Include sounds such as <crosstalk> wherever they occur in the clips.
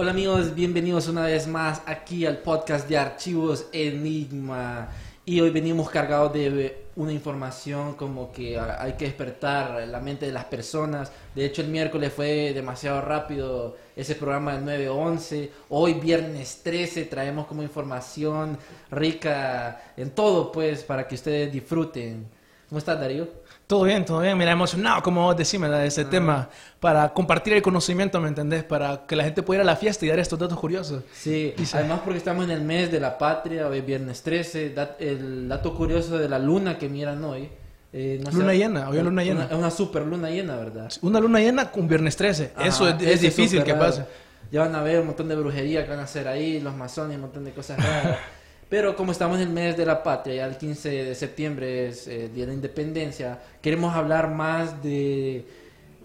Hola amigos, bienvenidos una vez más aquí al podcast de Archivos Enigma. Y hoy venimos cargados de una información como que hay que despertar la mente de las personas. De hecho, el miércoles fue demasiado rápido ese programa del 9-11. Hoy, viernes 13, traemos como información rica en todo, pues, para que ustedes disfruten. ¿Cómo estás, Darío? Todo bien, todo bien. Mira, emocionado, como vos decís, de ese tema, para compartir el conocimiento, ¿me entendés? Para que la gente pueda ir a la fiesta y dar estos datos curiosos. Sí, Y además porque estamos en el mes de la patria, hoy es viernes 13, dat- el dato curioso de la luna que miran hoy. eh, no sé- Luna llena, hoy luna llena. Una, es una super luna llena, ¿verdad? Una luna llena con viernes 13. Ajá, eso es, es difícil que raro. pase. Ya van a ver un montón de brujería que van a hacer ahí, los masones, un montón de cosas raras. <laughs> Pero como estamos en el mes de la patria, ya el 15 de septiembre es eh, el Día de la Independencia, queremos hablar más de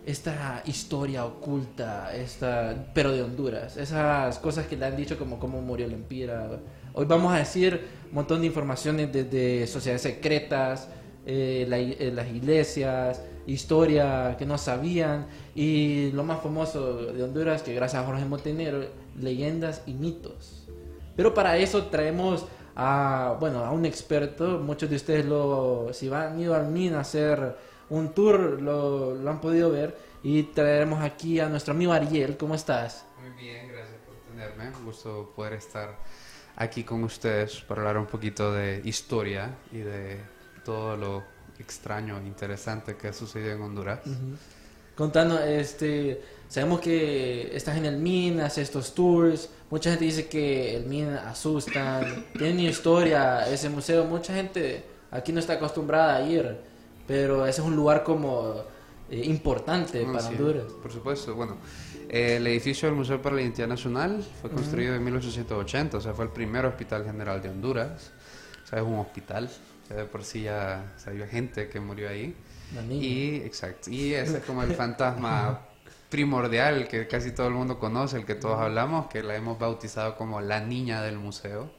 esta historia oculta, esta, pero de Honduras. Esas cosas que le han dicho como cómo murió la empira. Hoy vamos a decir un montón de informaciones desde sociedades secretas, eh, la eh, las iglesias, historia que no sabían y lo más famoso de Honduras, que gracias a Jorge Montenegro, leyendas y mitos. Pero para eso traemos a, bueno, a un experto. Muchos de ustedes, lo, si van ido al MIN a hacer un tour, lo, lo han podido ver. Y traeremos aquí a nuestro amigo Ariel. ¿Cómo estás? Muy bien, gracias por tenerme. Un gusto poder estar aquí con ustedes para hablar un poquito de historia y de todo lo extraño e interesante que ha sucedido en Honduras. Contanos, este, sabemos que estás en el MIN, haces estos tours. Mucha gente dice que el MIN asustan. Tiene historia ese museo. Mucha gente aquí no está acostumbrada a ir. Pero ese es un lugar como eh, importante Ah, para sí, Honduras. Por supuesto, bueno, eh, el edificio del Museo para la Identidad Nacional fue construido en 1880, o sea, fue el primer hospital general de Honduras. O sea, es un hospital, o sea, de por sí ya o sea, había gente que murió ahí. La niña. Y, exacto, y ese es como el fantasma primordial que casi todo el mundo conoce, el que todos hablamos, que la hemos bautizado como la niña del museo,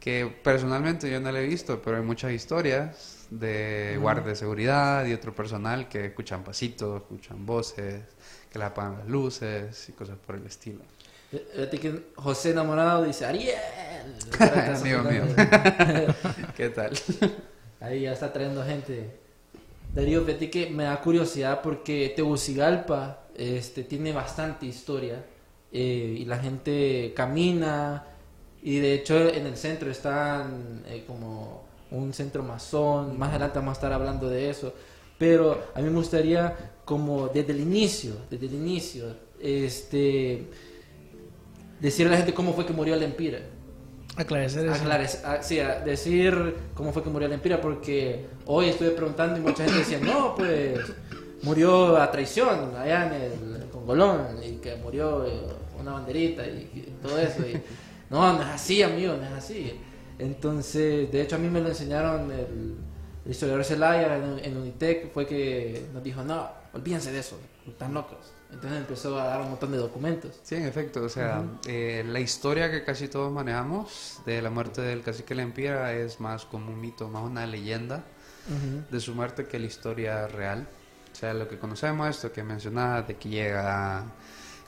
que personalmente yo no la he visto, pero hay muchas historias de guardias de seguridad y otro personal que escuchan pasitos, escuchan voces, que le apagan las luces y cosas por el estilo. Fíjate que José enamorado dice Ariel. <laughs> Amigo mío. <laughs> ¿Qué tal? Ahí ya está trayendo gente. Darío, fíjate que me da curiosidad porque Tegucigalpa este, tiene bastante historia eh, y la gente camina y de hecho en el centro están eh, como un centro masón, más adelante vamos a estar hablando de eso, pero a mí me gustaría como desde el inicio, desde el inicio, este, decirle a la gente cómo fue que murió la Empira. Aclarecer eso. Ah, sí, decir cómo fue que murió la Empira, porque hoy estuve preguntando y mucha gente decía, no, pues murió a traición allá en el Congolón y que murió eh, una banderita y, todo eso. <laughs> no, no es así, amigo, no es así. Entonces, de hecho, a mí me lo enseñaron el, historiador Zelaya en, en Unitec, fue que nos dijo, no, olvídense de eso, están locos. Entonces empezó a dar un montón de documentos. Sí, en efecto, o sea, eh, la historia que casi todos manejamos de la muerte del cacique Lempira es más como un mito, más una leyenda de su muerte que la historia real. O sea, lo que conocemos, esto que mencionabas, de que llega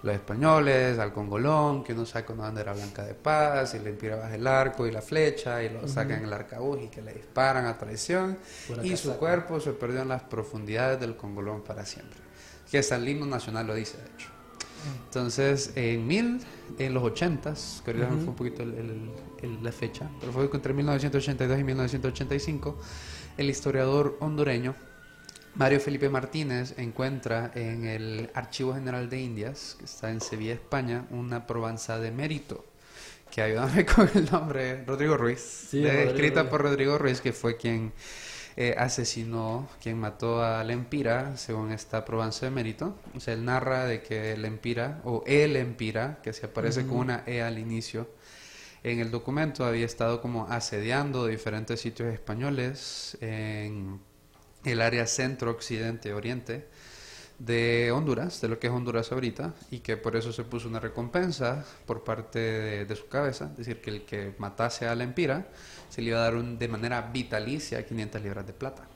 los españoles al Congolón, que uno saca una bandera blanca de paz y le baja el arco y la flecha y lo sacan en el arcabuz y que le disparan a traición Pura y su cuerpo se perdió en las profundidades del Congolón para siempre. Que hasta el himno nacional lo dice, de hecho. Entonces, en mil, en los 80s, que ahorita me fue un poquito el- el- el- la fecha, pero fue entre 1982 y 1985, el historiador hondureño Mario Felipe Martínez encuentra en el Archivo General de Indias, que está en Sevilla, España, una probanza de mérito, que ayúdame <laughs> con el nombre, Rodrigo Ruiz, Sí, Rodrigo escrita Ruiz. por Rodrigo Ruiz, que fue quien eh, asesinó, quien mató a Lempira, según esta probanza de mérito. O sea, él narra de que Lempira, o el Empira, que se aparece con una E al inicio, en el documento había estado como asediando diferentes sitios españoles en el área centro, occidente, oriente de Honduras, de lo que es Honduras ahorita, y que por eso se puso una recompensa por parte de, de su cabeza, es decir, que el que matase a la empira se le iba a dar un- de manera vitalicia 500 libras de plata.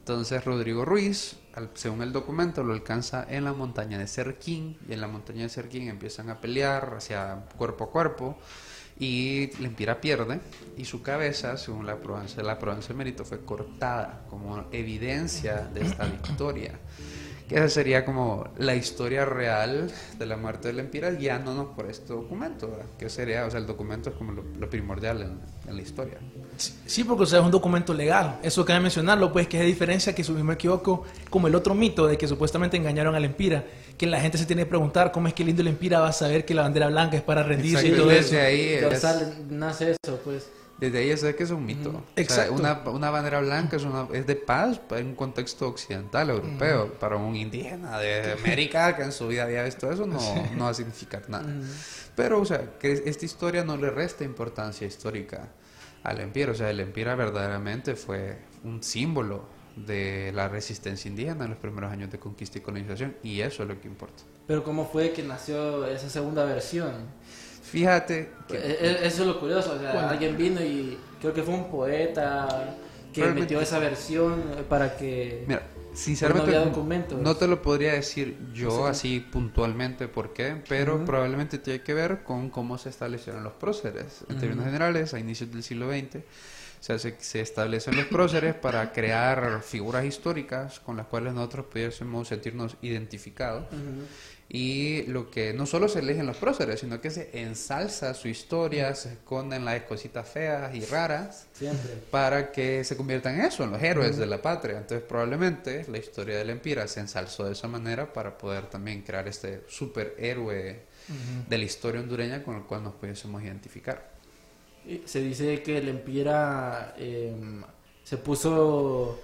Entonces Rodrigo Ruiz, al- según el documento, lo alcanza en la montaña de Cerquín, y en la montaña de Cerquín empiezan a pelear hacia cuerpo a cuerpo, y la empira pierde, y su cabeza, según la provincia, la provincia de mérito, fue cortada como evidencia de esta victoria. Que esa sería como la historia real de la muerte de la empira, guiándonos por este documento, ¿verdad? Que sería, o sea, el documento es como lo, lo primordial en, en la historia. Sí, porque o sea, es un documento legal. Eso cabe mencionarlo, pues, que es diferencia que, si me equivoco, como el otro mito de que supuestamente engañaron a la Empira, que la gente se tiene que preguntar cómo es que el indio Empira va a saber que la bandera blanca es para rendirse y Exacto, todo y eso. desde ahí es- sale- nace eso, pues. Desde ahí sé que es un mito. O sea, Exacto. una, una bandera blanca es, una, es de paz en un contexto occidental, europeo. Para un indígena de América que en su vida había visto eso, no, no va a significar nada. Pero, o sea, que esta historia no le resta importancia histórica al empira. O sea, el empira verdaderamente fue un símbolo de la resistencia indígena en los primeros años de conquista y colonización. Y eso es lo que importa. Pero ¿cómo fue que nació esa segunda versión? Fíjate Que- que... e- e- Eso es lo curioso, o sea, Bueno. alguien vino y creo que fue un poeta que Realmente- metió esa versión para que... Mira, sinceramente no había documentos. no te lo podría decir yo Sí. así puntualmente por qué, pero Ujú. probablemente tiene que ver con cómo se establecieron los próceres. En términos generales, a inicios del siglo XX, o sea, se, se establecen los próceres para crear figuras históricas con las cuales nosotros pudiésemos sentirnos identificados. Ujú. Y lo que no solo se eligen los próceres, sino que se ensalza su historia, se esconden las cositas feas y raras Siempre. para que se conviertan en eso, en los héroes de la patria. Entonces probablemente la historia de la empira se ensalzó de esa manera para poder también crear este superhéroe de la historia hondureña con el cual nos pudiésemos identificar. Se dice que el Empira eh, se puso,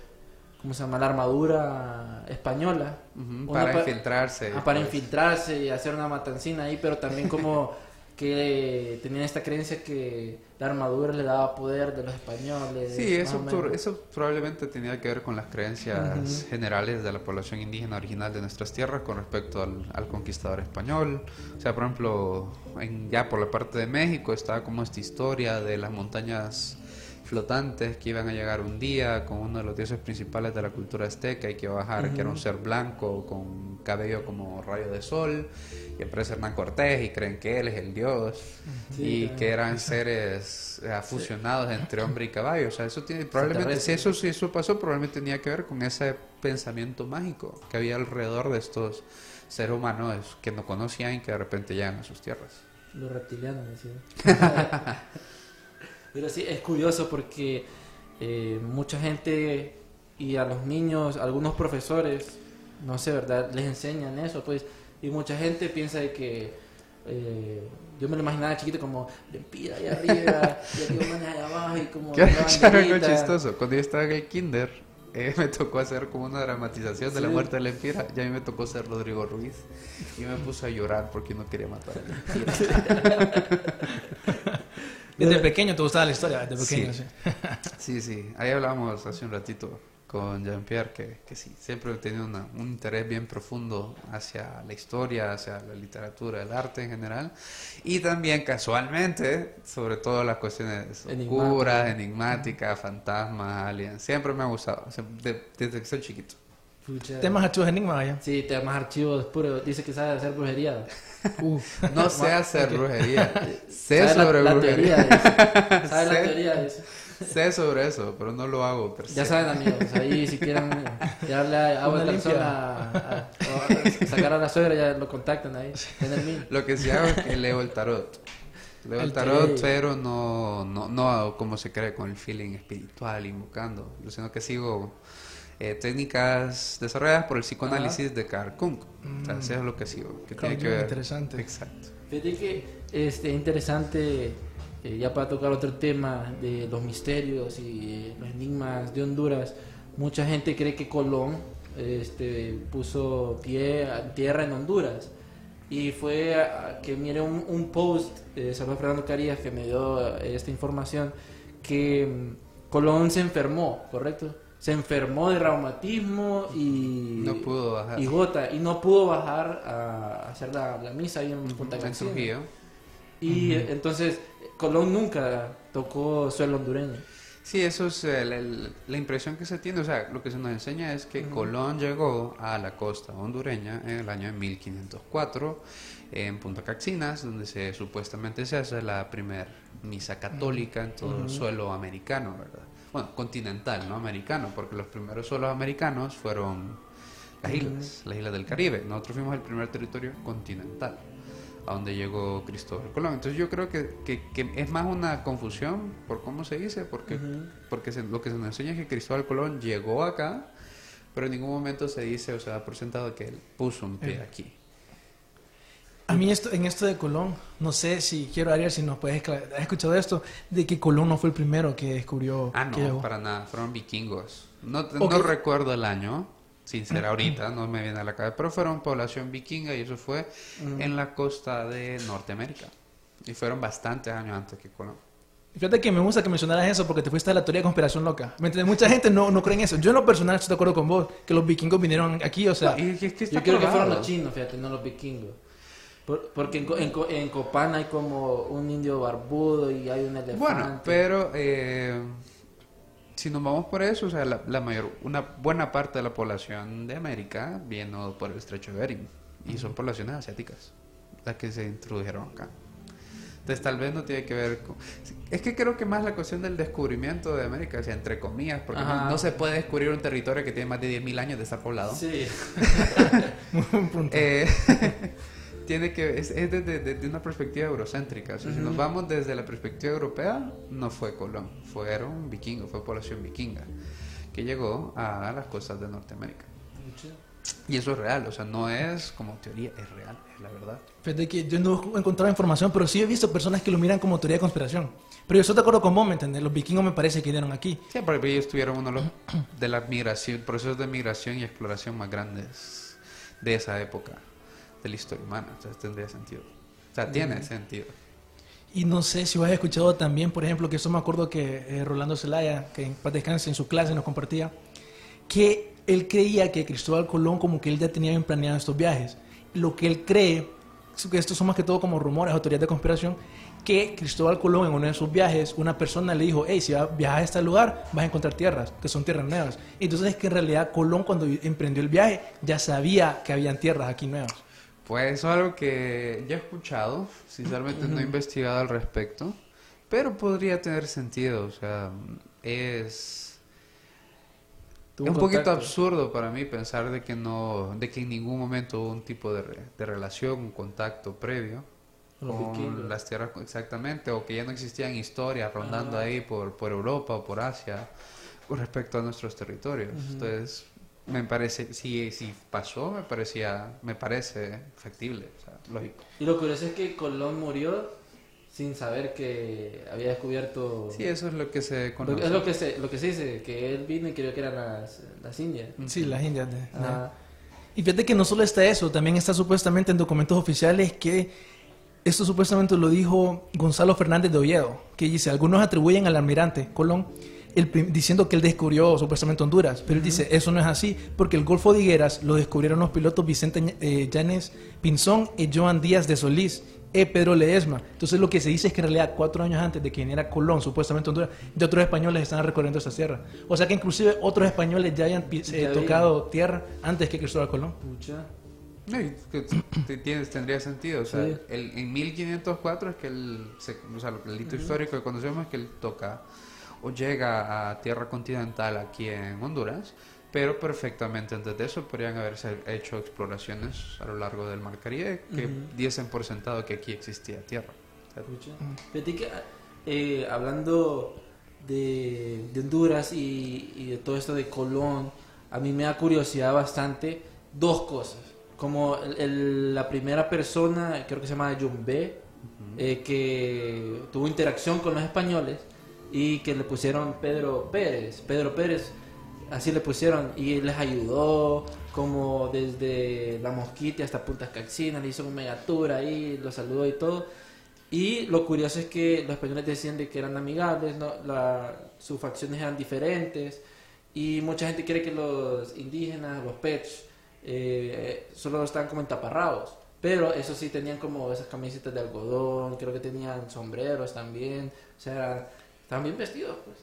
¿cómo se llama? La armadura española. Ujú, Una para pa- infiltrarse. Ah, para pues. infiltrarse y hacer una matancina ahí, pero también como <laughs> que tenían esta creencia que la armadura le daba poder de los españoles. Sí, eso, eso probablemente tenía que ver con las creencias Ujú. generales de la población indígena original de nuestras tierras con respecto al, al conquistador español. O sea, por ejemplo, en- ya por la parte de México estaba como esta historia de las montañas flotantes que iban a llegar un día con uno de los dioses principales de la cultura azteca y que iba a bajar, que era un ser blanco con cabello como rayo de sol y aparece Hernán Cortés y creen que él es el dios Sí, y que eran seres eh, fusionados entre hombre y caballo. O sea, eso tiene probablemente, si eso, si eso pasó, probablemente tenía que ver con ese pensamiento mágico que había alrededor de estos seres humanos que no conocían y que de repente llegan a sus tierras. Los reptilianos, decía. <laughs> Pero sí, es curioso porque eh, mucha gente y a los niños, algunos profesores, no sé, ¿verdad? Les enseñan eso, pues. Y mucha gente piensa de que. eh, yo me lo imaginaba chiquito como Lempira ahí arriba, <laughs> y manes allá abajo, y como. <laughs> <laughs> ¿Qué algo chistoso? Cuando yo estaba en el kinder, eh, me tocó hacer como una dramatización de la muerte de la empira. Y a mí me tocó ser Rodrigo Ruiz. Y me puse a llorar porque no quería matar a la empira. Desde pequeño te gustaba la historia, desde pequeño, Sí. sí. <laughs> Sí, sí. Ahí hablábamos hace un ratito con Jean-Pierre que, que sí, siempre he tenido una- un interés bien profundo hacia la historia, hacia la literatura, el arte en general. Y también casualmente, sobre todo las cuestiones oscuras, enigmáticas, fantasmas, aliens. Siempre me ha gustado, desde que soy chiquito. Pucha. Temas archivos enigma, vaya. Sí, temas archivos puros. Dice que sabe hacer brujería. <laughs> No sé hacer ok. brujería, sé Sabe la- sobre la, brujería. teoría. dice. <laughs> Sabe la Sé. teoría. dice. sé sobre eso, pero no lo hago. per Ya saben, amigos, ahí <laughs> si quieren darle agua Una de limpia. calzón a, sacar a la suegra, ya lo contactan ahí. En. Lo que sí hago es que leo el tarot. Leo el, El tarot, tarot. pero no, no, no hago como se cree con el feeling espiritual, invocando, sino que sigo eh, técnicas desarrolladas por el psicoanálisis de Carl Jung. O sea, eso es lo que sigo. Que Carl tiene que ver. interesante. Exacto. Fíjate que este, interesante, eh, ya para tocar otro tema de los misterios y eh, los enigmas de Honduras, mucha gente cree que Colón este, puso pie a tierra en Honduras. Y fue a- que miré un, un post, eh, saludos a Fernando Carías, que me dio eh, esta información, que mm, Colón se enfermó, ¿correcto? Se enfermó de reumatismo y... No pudo bajar. Y gota, y no pudo bajar a hacer la, la misa ahí en Punta Cancino. Y eh, entonces Colón nunca tocó suelo hondureño. Sí, eso es el- la impresión que se tiene. O sea, lo que se nos enseña es que Colón llegó a la costa hondureña en el año de 1504 en Punta Caxinas, donde se supuestamente se hace la primer misa católica en todo el suelo americano, ¿verdad? Bueno, continental, no americano, porque los primeros suelos americanos fueron las islas, las islas del Caribe. Nosotros fuimos el primer territorio continental a donde llegó Cristóbal Colón. Entonces yo creo que, que- que es más una confusión por cómo se dice, porque, porque se- lo que se nos enseña es que Cristóbal Colón llegó acá, pero en ningún momento se dice o se da por sentado que él puso un pie aquí. A mí esto, en esto de Colón, no sé si quiero Ariel si nos puedes aclarar. ¿Has escuchado esto? De que Colón no fue el primero que descubrió Ah, no, para nada, fueron vikingos. No, Ok. no recuerdo el año, sincera ahorita, no me viene a la cabeza, pero fueron población vikinga y eso fue en la costa de Norteamérica. Y fueron bastantes años antes que Colón. Fíjate que me gusta que mencionaras eso porque te fuiste a la teoría de conspiración loca. ¿Me entiendes? Mucha gente no, no cree en eso. Yo en lo personal estoy de acuerdo con vos, que los vikingos vinieron aquí, o sea... Y es que está Yo creo que fueron los chinos, fíjate, no los vikingos. Por- porque en, en, en Copán hay como un indio barbudo y hay un elefante. Bueno, pero eh, si nos vamos por eso, o sea, la, la mayor, una buena parte de la población de América vino por el estrecho de Bering y son poblaciones asiáticas las que se introdujeron acá. Entonces tal vez no tiene que ver con... Es que creo que más la cuestión del descubrimiento de América, o sea, entre comillas, porque no, no se puede descubrir un territorio que tiene más de 10.000 años de estar poblado. Sí. <laughs> <laughs> un punto. Eh, <laughs> tiene que es, es desde, desde una perspectiva eurocéntrica. O sea, Si nos vamos desde la perspectiva europea, no fue Colón, fueron vikingos, fue población vikinga que llegó a las costas de Norteamérica. Y eso es real, o sea, no es como teoría, es real, es la verdad. Fíjate que yo no he encontrado información, pero sí he visto personas que lo miran como teoría de conspiración. Pero yo estoy de acuerdo con vos, ¿me entiendes? Los vikingos me parece que vinieron aquí. Sí, porque ellos tuvieron uno de los de la migración, procesos de migración y exploración más grandes de esa época de la historia humana. Entonces tendría sentido. O sea, tiene sentido. Y no sé si vos has escuchado también, por ejemplo, que eso me acuerdo que eh, Rolando Zelaya, que en paz descanse, en su clase nos compartía, que él creía que Cristóbal Colón como que él ya tenía bien planeado estos viajes. Lo que él cree, que estos son más que todo como rumores teorías de conspiración, que Cristóbal Colón en uno de sus viajes, una persona le dijo, hey, si vas- viajas a este lugar, vas a encontrar tierras, que son tierras nuevas. Entonces es que en realidad Colón cuando emprendió el viaje ya sabía que habían tierras aquí nuevas. Pues eso es algo que ya he escuchado, sinceramente no he investigado al respecto, pero podría tener sentido, o sea, es, es un poquito absurdo para mí pensar de que no, de que en ningún momento hubo un tipo de, re- de relación, un contacto previo con las tierras exactamente, o que ya no existían historias rondando ahí por, por Europa o por Asia con respecto a nuestros territorios. Entonces, me parece, si, si pasó, me parecía, me parece factible, o sea, lógico. Y lo curioso es que Colón murió sin saber que había descubierto... Sí, eso es lo que se conoce. es lo que, se, lo que se dice, que él vino y creyó que eran las, las indias. Sí, las indias. de- de- Ah, Y fíjate que no solo está eso, también está supuestamente en documentos oficiales que esto supuestamente lo dijo Gonzalo Fernández de Oviedo, que dice, algunos atribuyen al almirante Colón el diciendo que él descubrió supuestamente Honduras, pero él dice, eso no es así, porque el Golfo de Higueras lo descubrieron los pilotos Vicente eh, Llanes Pinzón y Joan Díaz de Solís. E. Pedro Ledesma. Entonces lo que se dice es que en realidad cuatro años antes de que viniera Colón, supuestamente Honduras, ya otros españoles estaban recorriendo esa tierra. O sea que inclusive otros españoles ya habían eh, Ya tocado tierra antes que Cristóbal Colón. pucha. No, que te- tienes, tendría sentido. O sea, Sí. el- en 1504 es que él, se, o sea, el hito histórico que conocemos es que él toca o llega a tierra continental aquí en Honduras, pero perfectamente antes de eso podrían haberse hecho exploraciones a lo largo del Mar Caribe que diesen por sentado que aquí existía tierra. Fíjate que, eh, hablando de, de Honduras y, y de todo esto de Colón, a mí me da curiosidad bastante dos cosas. Como el- el- la primera persona, creo que se llama John B., eh, que tuvo interacción con los españoles y que le pusieron Pedro Pérez. Pedro Pérez, así le pusieron, y les ayudó, como desde La Mosquita hasta Punta Caxina, le hizo un mega tour ahí, lo saludó y todo. Y lo curioso es que los españoles decían de que eran amigables, ¿no? La- sus facciones eran diferentes, y mucha gente cree que los indígenas, los pech, eh, solo estaban como en taparrabos. Pero eso sí, tenían como esas camisetas de algodón, creo que tenían sombreros también, o sea, estaban bien vestidos, pues.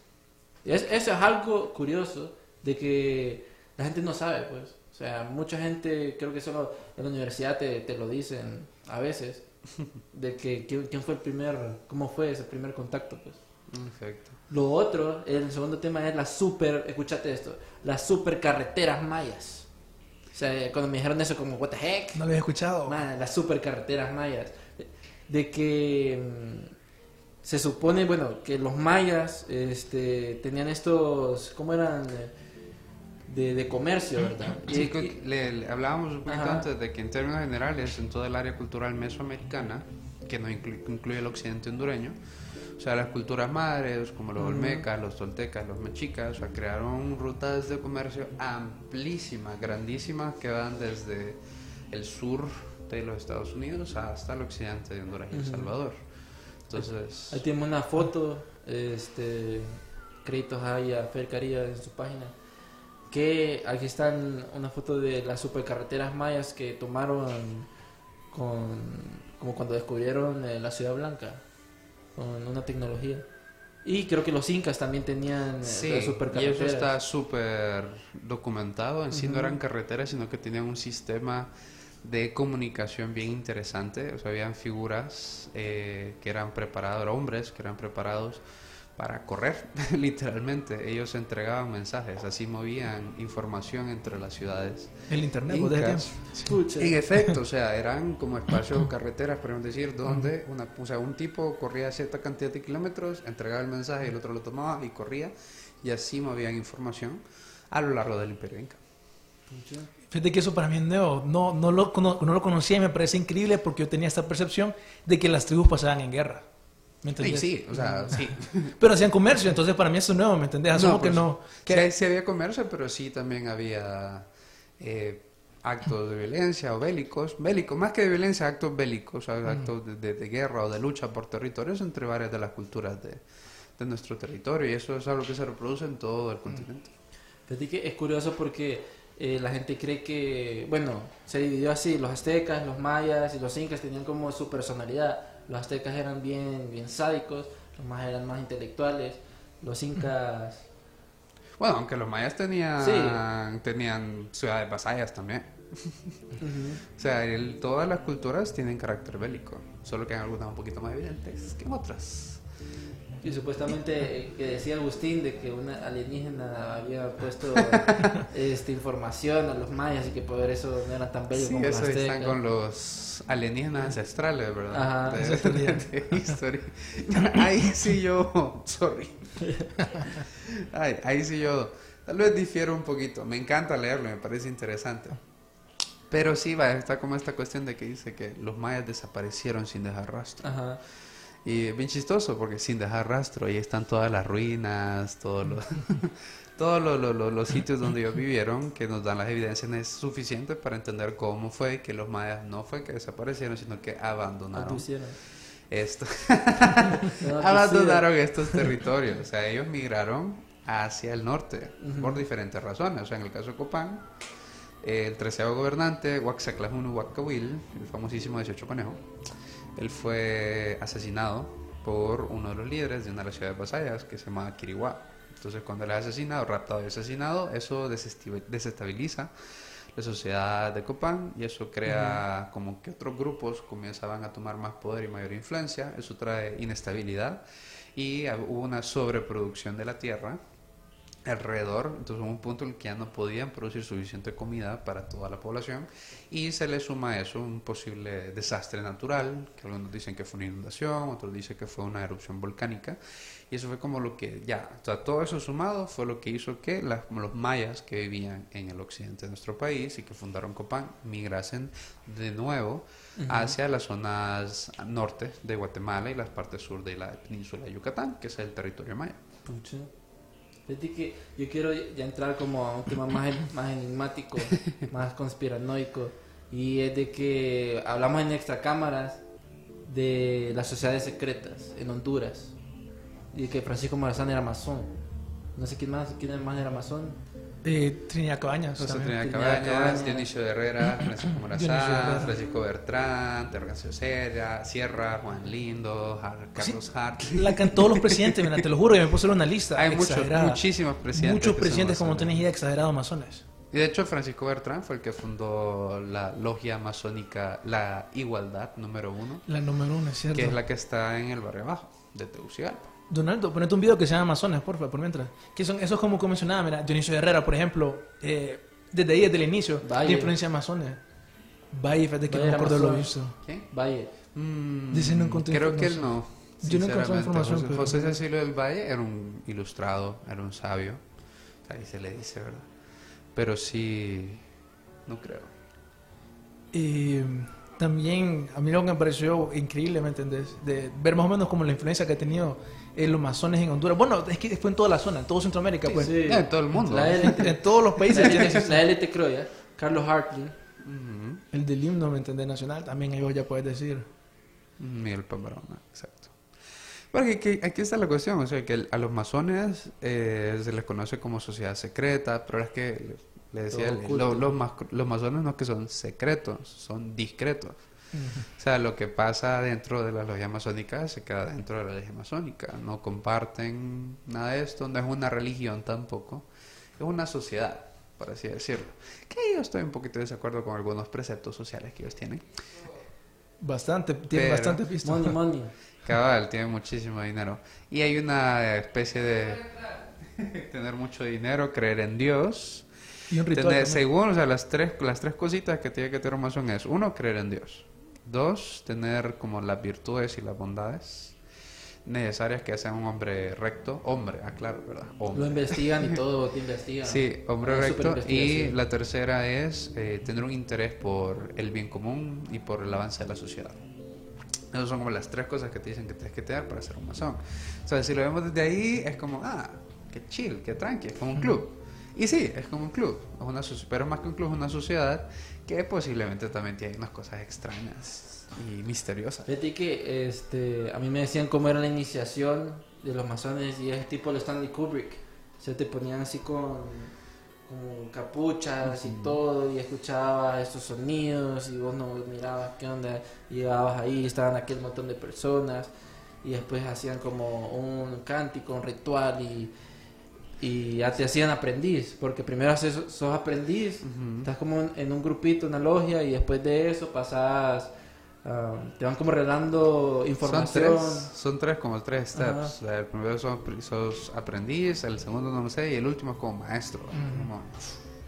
Y es- eso es algo curioso de que la gente no sabe, pues. O sea, mucha gente, creo que solo en la universidad te, te lo dicen a veces, <laughs> de que quién, quién fue el primer, cómo fue ese primer contacto, pues. Perfecto. Lo otro, el segundo tema es la super, escúchate esto, las super carreteras mayas. O sea, cuando me dijeron eso, como, what the heck, No lo había escuchado. Man, las super carreteras mayas. De que mm, se supone, bueno, que los mayas este, tenían estos, ¿cómo eran? De, de comercio, ¿verdad? Sí, Y- le, le hablábamos un poquito Ajá. antes de que en términos generales, en toda el área cultural mesoamericana, que no inclu- incluye el occidente hondureño, o sea, las culturas madres, como los olmecas, los toltecas, los mexicas, o sea, crearon rutas de comercio amplísimas, grandísimas, que van desde el sur de los Estados Unidos hasta el occidente de Honduras y El Salvador. Entonces, Ahí tenemos una foto, este, créditos ahí a Fer Caría en su página, que aquí están una foto de las supercarreteras mayas que tomaron con, como cuando descubrieron eh, la Ciudad Blanca, con una tecnología. Y creo que los incas también tenían eh, Sí, las y eso supercarreteras. está súper documentado. En sí no eran carreteras, sino que tenían un sistema de comunicación bien interesante. O sea, habían figuras eh, que eran preparados, hombres que eran preparados para correr, <laughs> literalmente. Ellos entregaban mensajes, así movían información entre las ciudades. El internet, incas. Pucha. En efecto, o sea, <laughs> eran como espacios carreteras, podemos decir, donde una, o sea, un tipo corría cierta cantidad de kilómetros, entregaba el mensaje y el otro lo tomaba y corría, y así movían información a lo largo del Imperio Inca. Fíjate que eso para mí es nuevo. No, no, lo, cono- no lo conocía y me parece increíble porque yo tenía esta percepción de que las tribus pasaban en guerra. ¿Me entendés? sí, o sea, sí. <laughs> Pero hacían comercio, entonces para mí eso es nuevo, ¿me entendés? Asumo que pues, no. sí, Que, sí había comercio, pero sí también había eh, actos de violencia o bélicos, bélicos, más que de violencia, actos bélicos, sea, actos de, de- de guerra o de lucha por territorios entre varias de las culturas de, de nuestro territorio, y eso es algo que se reproduce en todo el continente. Fíjate que es curioso porque eh, la gente cree que, bueno, se dividió así, los aztecas, los mayas y los incas tenían como su personalidad. Los aztecas eran bien, bien sádicos, los mayas eran más intelectuales, los incas... Bueno, aunque los mayas tenían, Sí. tenían ciudades vasallas también. <laughs> O sea, el- todas las culturas tienen carácter bélico, solo que en algunas un poquito más evidentes que en otras. Y supuestamente eh, que decía Agustín de que una alienígena había puesto <laughs> este, información a los mayas y que por eso no eran tan bellos Sí, como eso están con los alienígenas ancestrales, ¿verdad? Ajá, de, <laughs> de. <laughs> Ahí sí yo, sorry. Ay, ahí sí yo, tal vez difiero un poquito. Me encanta leerlo, me parece interesante. Pero sí, va, está como esta cuestión de que dice que los mayas desaparecieron sin dejar rastro. Ajá. Y bien chistoso porque sin dejar rastro, ahí están todas las ruinas, todos los, <laughs> todos los, los- los- sitios donde ellos vivieron que nos dan las evidencias suficientes para entender cómo fue que los mayas no fue que desaparecieron, sino que abandonaron Abducieron. esto, <laughs> <laughs> abandonaron estos territorios. O sea, ellos migraron hacia el norte por diferentes razones. O sea, en el caso de Copán, el treceavo gobernante, Huaxaclajunu Huacahuil, el famosísimo 18 Conejo, él fue asesinado por uno de los líderes de una de las ciudades vasallas que se llamaba Quiriguá. Entonces, cuando él es asesinado, raptado y asesinado, eso desestabiliza la sociedad de Copán y eso crea como que otros grupos comenzaban a tomar más poder y mayor influencia. Eso trae inestabilidad y hubo una sobreproducción de la tierra alrededor, entonces hubo un punto en el que ya no podían producir suficiente comida para toda la población y se le suma a eso un posible desastre natural, que algunos dicen que fue una inundación, otros dicen que fue una erupción volcánica y eso fue como lo que ya, o sea, todo eso sumado fue lo que hizo que las- los mayas que vivían en el occidente de nuestro país y que fundaron Copán migrasen de nuevo hacia las zonas norte de Guatemala y las partes sur de la península de Yucatán, que es el territorio maya. Pucha. Fíjate que yo quiero ya entrar como a un tema más, más enigmático, <laughs> más conspiranoico. Y es de que hablamos en extracámaras de las sociedades secretas en Honduras. Y de que Francisco Morazán era masón. No sé quién más, quién más era masón. Eh, Trinidad Cabañas. También. Trinidad Trinidad Cabañas. Dionisio Herrera, <clears throat> Francisco. Morazán, Francisco Bertrán, Tergancio Sierra, Sierra, Juan Lindo, Carlos Hart. La can todos los presidentes, mira, te lo juro, que me puse una lista. Hay muchos, muchísimos presidentes. Muchos presidentes, como tenés idea, exagerados masones. Y de hecho, Francisco Bertrán fue el que fundó la logia masónica La Igualdad número uno, La número uno, es cierto. que es la que está en el barrio abajo de Tegucigalpa. Donaldo, ponete un video que se llama Amazonas, porfa, por mientras. Que son, eso es como mencionaba, mira, Dionisio Herrera, por ejemplo, eh, desde ahí, desde el inicio, Valle. de influencia amazones. Vaya, fíjate que Valle no me acuerdo lo visto. ¿Quién? Valle. Mm, Dice, no encontré Creo que él no. Yo no encontré información, José, pero- José Cecilio del Valle era un ilustrado, era un sabio. Ahí se le dice, ¿verdad? Pero sí, no creo. Y también, a mí lo que me pareció increíble, ¿me entendés? De ver más o menos como la influencia que ha tenido eh, los masones en Honduras. Bueno, es que fue en toda la zona, en todo Centroamérica, pues. Sí. Eh, todo el mundo. La élite, En todos los la países tiene élite, la élite creo ya. Carlos Hartley. Ujú. el del himno, ¿me entendés? Nacional, también ellos ya puedes decir. Miguel Pamarona, exacto. Porque aquí, aquí está la cuestión, o sea, que a los masones eh, se les conoce como sociedad secreta, pero es que le decía, Todo lo- los, mas- los masones no es que son secretos, son discretos. O sea, lo que pasa dentro de la logia masónica se queda dentro de la logia masónica. No comparten nada de esto, no es una religión tampoco, es una sociedad, por así decirlo. Que yo estoy un poquito de desacuerdo con algunos preceptos sociales que ellos tienen. Bastante, tiene Pero- bastante pista. Money, money. <laughs> Cabal, tiene muchísimo dinero. Y hay una especie de <laughs> tener mucho dinero, creer en Dios. Y un ritual. Tener, según, o sea, las tres, las tres cositas que tiene que tener un masón es, uno, creer en Dios. Dos, tener como las virtudes y las bondades necesarias que hacen un hombre recto. Hombre, aclaro, ¿verdad? Lo Hombre. investigan y todo te investigan. Sí, hombre Una recto. Y la tercera es eh, tener un interés por el bien común y por el avance de la sociedad. Esas son como las tres cosas que te dicen que tienes que tener para ser un masón. O sea, si lo vemos desde ahí, es como, ah, qué chill, qué tranqui, es como un club. Y sí, es como un club, es una pero más que un club, es una sociedad que posiblemente también tiene unas cosas extrañas y misteriosas. Fíjate que este, a mí me decían cómo era la iniciación de los masones y es tipo el Stanley Kubrick. Se te ponían así con, con capuchas y todo y escuchabas estos sonidos y vos no mirabas qué onda. y Llegabas ahí, estaban aquel montón de personas y después hacían como un cántico, un ritual y, y ya te hacían aprendiz. Porque primero haces, sos aprendiz, estás como en- un grupito, una logia y después de eso pasas... ah, te van como regalando Son información. tres, son tres como tres steps. O sea, el primero son, sos aprendiz, el segundo no lo sé, y el último es como maestro. Como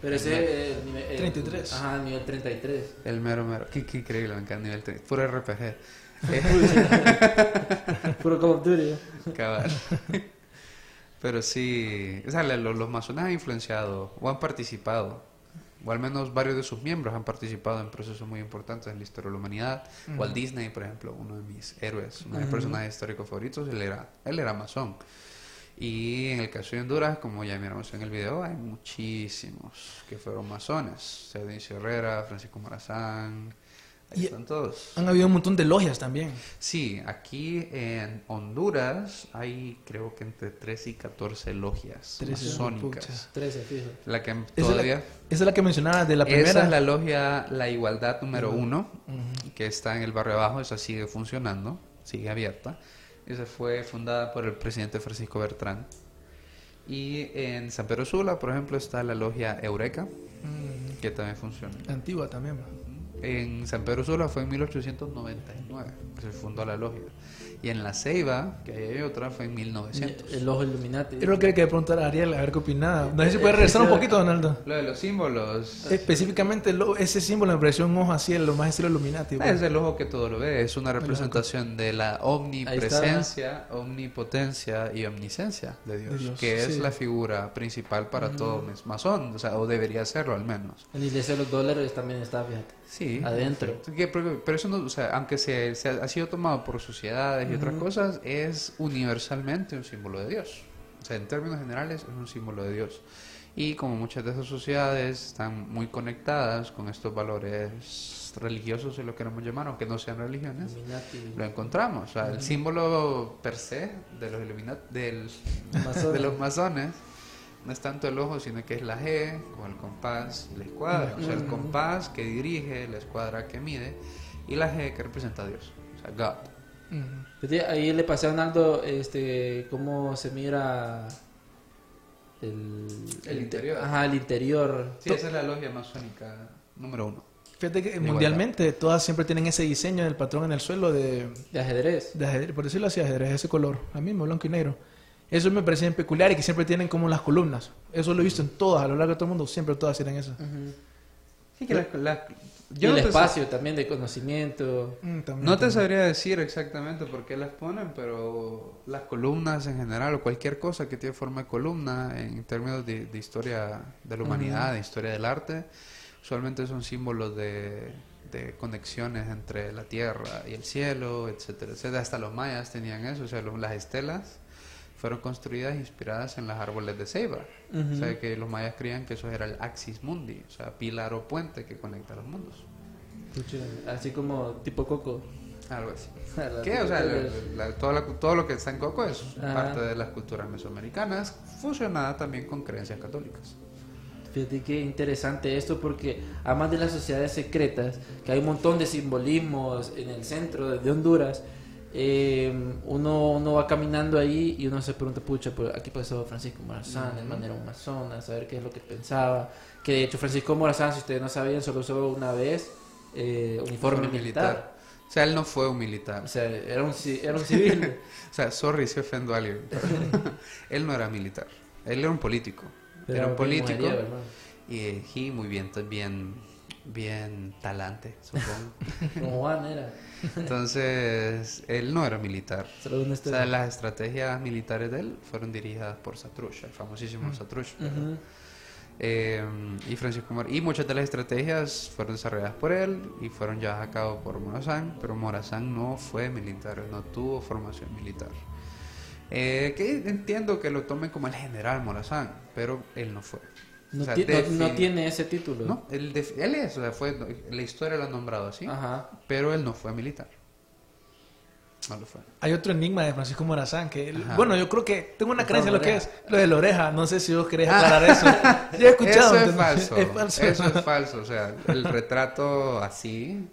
Pero ese es el nivel... el- 33. Ajá, el nivel 33. el mero mero. Qué, qué increíble, me encanta el nivel 3. Puro RPG. <laughs> Puro Call of Duty. cabal. Pero sí, o sea, los, los masones han influenciado o han participado, o al menos varios de sus miembros han participado en procesos muy importantes en la historia de la humanidad. Walt Disney, por ejemplo, uno de mis héroes, uno de mis personajes históricos favoritos, él era, él era masón. Y en el caso de Honduras, como ya miramos en el video, hay muchísimos que fueron masones. Dionisio Herrera, Francisco Morazán, ahí Y- están todos. Han habido un montón de logias también. Sí, aquí en Honduras hay creo que entre 13 y 14 logias 13, masónicas. pucha. 13, fijo. La que Esa es la, todavía... esa es la que mencionaba de la primera. Esa es la logia La Igualdad número uno, que está en el barrio abajo, esa sigue funcionando, sigue abierta. Esa fue fundada por el presidente Francisco Bertrán. Y en San Pedro Sula, por ejemplo, está la logia Eureka, Mm, que también funciona. antigua también. En San Pedro Sula fue en 1899 que se fundó la logia. Y en la Ceiba, que ahí hay otra, fue en 1900. El ojo Illuminati. Yo creo que hay que preguntar a Ariel a ver qué opinaba. No sé si puede regresar un poquito, Donaldo. Lo de los símbolos. Específicamente lo- ese símbolo me pareció un ojo así, lo más estilo Illuminati. pues. Es el ojo que todo lo ve, es una representación de la omnipresencia, omnipotencia y omniscencia de Dios, De Dios, que es sí. la figura principal para todo mes- masón, o sea, o debería serlo al menos. En la iglesia de los dólares también está, fíjate. Sí, Adentro. Pero, pero eso no, o sea, aunque se, se ha, ha sido tomado por sociedades y otras cosas, es universalmente un símbolo de Dios. O sea, en términos generales es un símbolo de Dios. Y como muchas de esas sociedades están muy conectadas con estos valores religiosos, si lo queremos llamar, aunque no sean religiones, Illuminati. lo encontramos. O sea, el símbolo per se de los, Illuminati- del, de los masones no es tanto el ojo, sino que es la G con el compás y la escuadra. O sea, el compás que dirige, la escuadra que mide y la G que representa a Dios. O sea, God. Ujú. Fíjate, Ahí le pasé a Donaldo este, cómo se mira el, El interior. Ajá, el interior. Sí, esa es la logia masónica número uno. Fíjate que Igualdad. mundialmente todas siempre tienen ese diseño del patrón en el suelo de, De ajedrez. de ajedrez, por decirlo así, ajedrez, ese color, a mismo, blanco y negro. Eso me parece bien peculiar y que siempre tienen como las columnas. Eso lo he visto en todas, a lo largo de todo el mundo, siempre todas tienen eso. Sí, que la- la- Y el no te espacio también de conocimiento. Mm, también, No te sabría decir exactamente por qué las ponen, pero las columnas en general o cualquier cosa que tiene forma de columna en términos de, de historia de la humanidad, de historia del arte, usualmente son símbolos de, de conexiones entre la tierra y el cielo, etcétera, etcétera. Hasta los mayas tenían eso, o sea, lo- las estelas fueron construidas inspiradas en los árboles de ceiba. O sea, que los mayas creían que eso era el axis mundi, o sea, pilar o puente que conecta los mundos. Así como tipo coco. Algo así. <laughs> ¿Qué? O sea, la- la- todo, la- todo lo que está en Coco es Ajá. parte de las culturas mesoamericanas, fusionada también con creencias católicas. Fíjate qué interesante esto porque además de las sociedades secretas, que hay un montón de simbolismos en el centro de Honduras, eh, uno, uno va caminando ahí y uno se pregunta, pucha, pues aquí pasó Francisco Morazán, el man era un masón, a saber qué es lo que pensaba. Que de hecho Francisco Morazán, si ustedes no sabían, solo usó una vez eh, uniforme Uniforme militar. O sea, él no fue un militar. O sea, era un, era un civil. <laughs> O sea, sorry si ofendo a alguien. pero <laughs> él no era militar. Él era un político. Pero era un político. hermano. Y eh, y muy bien, bien, bien talante, supongo. <laughs> Como Juan era. Entonces, él no era militar. O sea, las estrategias militares de él fueron dirigidas por Satrush, el famosísimo Satrush. Ujú. Eh, y Francisco Mor- y muchas de las estrategias fueron desarrolladas por él y fueron llevadas a cabo por Morazán, pero Morazán no fue militar, no tuvo formación militar. Eh, que entiendo que lo tomen como el general Morazán, pero él no fue. No, O sea, ti- no- no defin- tiene ese título. No, él, def- él es, o sea, fue, la historia lo ha nombrado así, Ajá. pero él no fue militar. No lo fue. Hay otro enigma de Francisco Morazán que, él- bueno, yo creo que tengo una creencia en lo que es lo de la oreja. No sé si vos querés aclarar eso. <laughs> Yo he escuchado. Eso es entonces, falso. Es falso. Eso es falso. O sea, el retrato así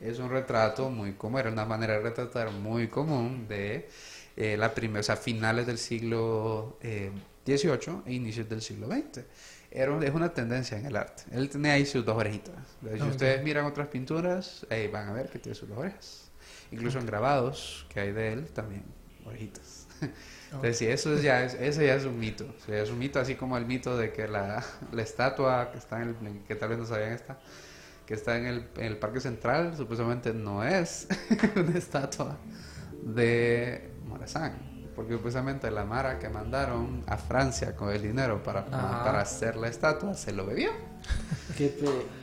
es un retrato muy común. Era una manera de retratar muy común de eh, la primera, o sea, finales del siglo eh, XVIII e inicios del siglo XX. Era, es una tendencia en el arte. Él tenía ahí sus dos orejitas. Si Ok. ustedes miran otras pinturas, ahí van a ver que tiene sus dos orejas. Incluso en grabados que hay de él también, orejitas. <laughs> Entonces, sí, eso es ya es, ese ya es un mito. O sea, es un mito así como el mito de que la, la estatua que está en el, que tal vez no sabían esta, que está en el, en el Parque Central, supuestamente no es <laughs> una estatua de Morazán. Porque supuestamente la Mara que mandaron a Francia con el dinero para, para hacer la estatua se lo bebió. Qué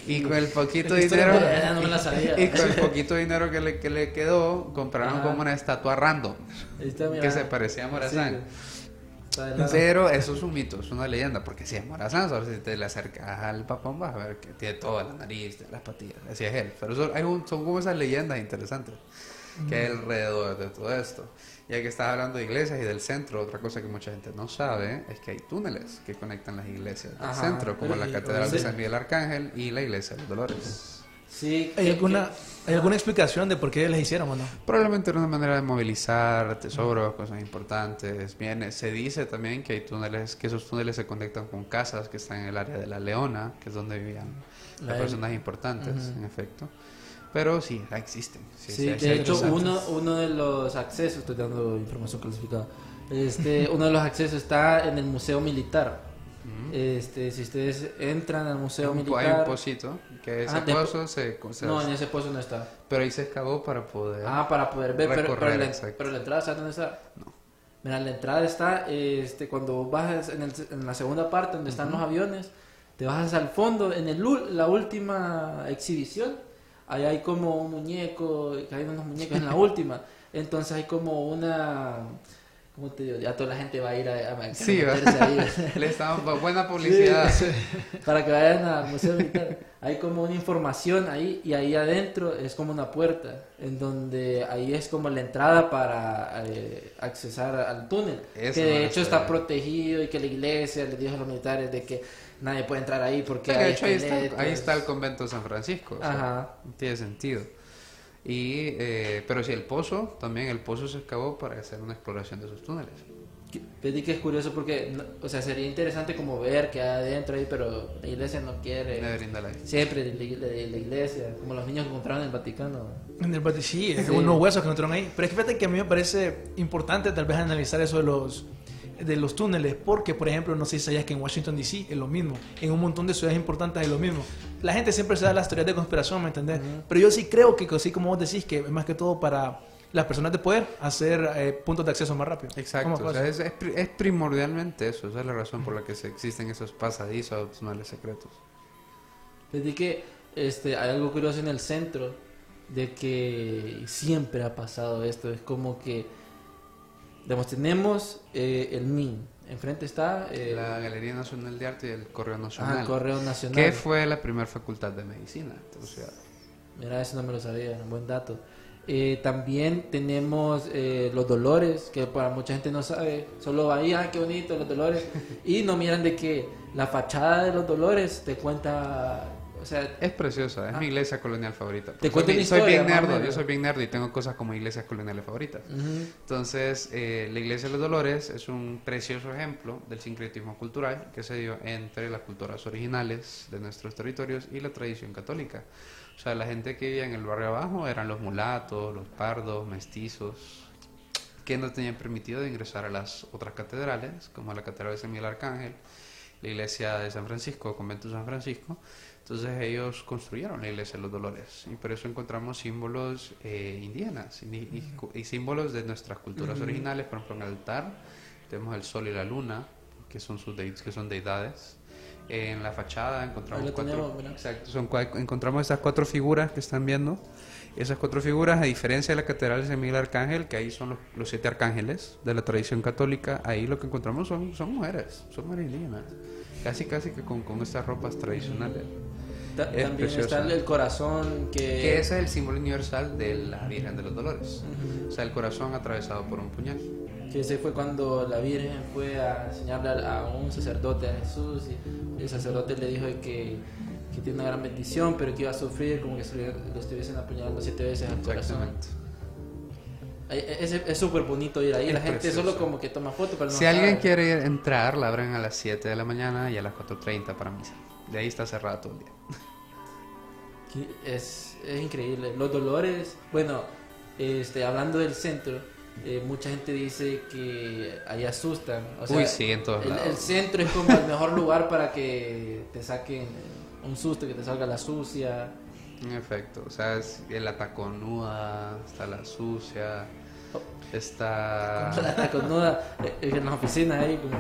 Y con el poquito <laughs> dinero. buena, no me la sabía. Y con el poquito dinero que le, que le quedó, compraron Ajá. como una estatua random. Ahí está, mira. Que se parecía a Morazán. Sí. Pero eso es un mito, es una leyenda, porque si es Morazán, solo si te le acercas al papón vas a ver que tiene toda la nariz, las patillas, así es él. Pero eso- hay un- son como esas leyendas interesantes que hay alrededor de todo esto. Ya que estás hablando de iglesias y del centro, otra cosa que mucha gente no sabe es que hay túneles que conectan las iglesias del Ajá, centro, como la y- Catedral de. San Miguel Arcángel y la iglesia de los Dolores. Sí, ¿Hay que- alguna, ¿Hay alguna explicación de por qué les hicieron o no? Probablemente era una manera de movilizar tesoros, cosas importantes. Viene, se dice también que hay túneles, que esos túneles se conectan con casas que están en el área de la Leona, que es donde vivían La las personas importantes, en efecto. Pero sí, existen. Sí, Sí, sí, sí, de hecho, uno, uno de los accesos, estoy dando información clasificada, este, <laughs> uno de los accesos está en el Museo Militar. Este, si ustedes entran al Museo un- Militar... Hay un pocito que ese Ah, pozo se, se- No, en ese pozo no está. pero ahí se excavó para poder Ah, para poder ver, pero, Recorrer, pero, la, exacto. pero la entrada, ¿sabes dónde está? No. Mira, la entrada está, este, cuando bajas en, el- en la segunda parte donde están los aviones, te bajas al fondo, en el, la última exhibición, ahí hay como un muñeco, hay unos muñecos en la <laughs> última, entonces hay como una, ¿cómo te digo? Ya toda la gente va a ir a, a- a Sí, ahí. <laughs> Le estamos buena publicidad. Sí, para que vayan al Museo Militar. Hay como una información ahí y ahí adentro es como una puerta, en donde ahí es como la entrada para eh, accesar al túnel. Eso que de hecho está protegido y que la iglesia le dijo a los militares de que nadie puede entrar ahí porque hay de hecho, ahí está, ahí está el convento de San Francisco. o sea, Ajá. Tiene sentido. Y, eh, pero sí, el pozo, también el pozo se excavó para hacer una exploración de esos túneles. Que- Pedí que es curioso porque, o sea, sería interesante como ver qué hay adentro ahí, pero la iglesia no quiere. Le brinda la Siempre la, la- la iglesia, como los niños que encontraron en el Vaticano. En el Vaticano, sí, Sí. <laughs> unos huesos que encontraron ahí. Pero es que fíjate que a mí me parece importante tal vez analizar eso de los de los túneles, porque por ejemplo, no sé si sabías que en Washington DC es lo mismo, en un montón de ciudades importantes es lo mismo. La gente siempre se da las teorías de conspiración, ¿me entendés? Pero yo sí creo que así como vos decís, que es más que todo para las personas de poder hacer eh, puntos de acceso más rápido. Exacto, ¿Cómo o sea, es, es pri- es primordialmente eso, esa es la razón por la que se existen esos pasadizos, túneles secretos. Pedí que este, hay algo curioso en el centro de que siempre ha pasado esto. Es como que, tenemos eh, el MIN. Enfrente está eh, La Galería Nacional de Arte y el Correo ajá, Nacional. el Correo Nacional. que fue la primera facultad de medicina. O sea, Mira, eso no me lo sabía, buen dato. Eh, también tenemos eh, los dolores, que para mucha gente no sabe, solo ahí, ah, qué bonito los dolores, <laughs> y no miran de que la fachada de los dolores te cuenta, o sea, es preciosa, es mi iglesia colonial favorita. Ah. Te Soy una Soy historia, bien nerdo, yo soy bien nerdo y tengo cosas como iglesias coloniales favoritas. Entonces, eh, la Iglesia de los Dolores es un precioso ejemplo del sincretismo cultural que se dio entre las culturas originales de nuestros territorios y la tradición católica. O sea, la gente que vivía en el barrio abajo eran los mulatos, los pardos, mestizos, que no tenían permitido de ingresar a las otras catedrales, como la Catedral de San Miguel Arcángel, la Iglesia de San Francisco, Convento de San Francisco. Entonces ellos construyeron la Iglesia de los Dolores y por eso encontramos símbolos eh, indígenas y, y- y símbolos de nuestras culturas originales. Por ejemplo, en el altar tenemos el sol y la luna, que son, sus dei- que son deidades. En la fachada encontramos cuatro, tenemos, exacto, son encontramos estas cuatro figuras que están viendo. Esas cuatro figuras, a diferencia de la Catedral de San Miguel Arcángel, que ahí son los, los siete arcángeles de la tradición católica, ahí lo que encontramos son, son mujeres, son mujeres indígenas. Casi, casi que con, con estas ropas tradicionales. Ta- Es también preciosa. está el corazón que... Que ese es el símbolo universal de la Virgen de los Dolores. Ujú. O sea, el corazón atravesado por un puñal. Que ese fue cuando la Virgen fue a enseñarle a, un sacerdote a Jesús y el sacerdote le dijo que, que tiene una gran bendición, pero que iba a sufrir como que lo estuviesen apuñalando siete veces al corazón. Ahí- Es súper bonito ir ahí. Es la gente precioso. solo como que toma fotos, no Si alguien sabe. quiere ir- entrar, la abren a las 7 de la mañana y a las 4.30 para misa. De ahí está cerrado todo el día. Es, es increíble. Los dolores, bueno, este, hablando del centro, eh, mucha gente dice que ahí asustan. O sea, Uy, sí, en todos el, lados. el centro es como el <laughs> mejor lugar para que te saquen un susto, que te salga la sucia. En efecto, o sea, es la taconuda, está la sucia, está... La taconuda eh, en las oficinas ahí como...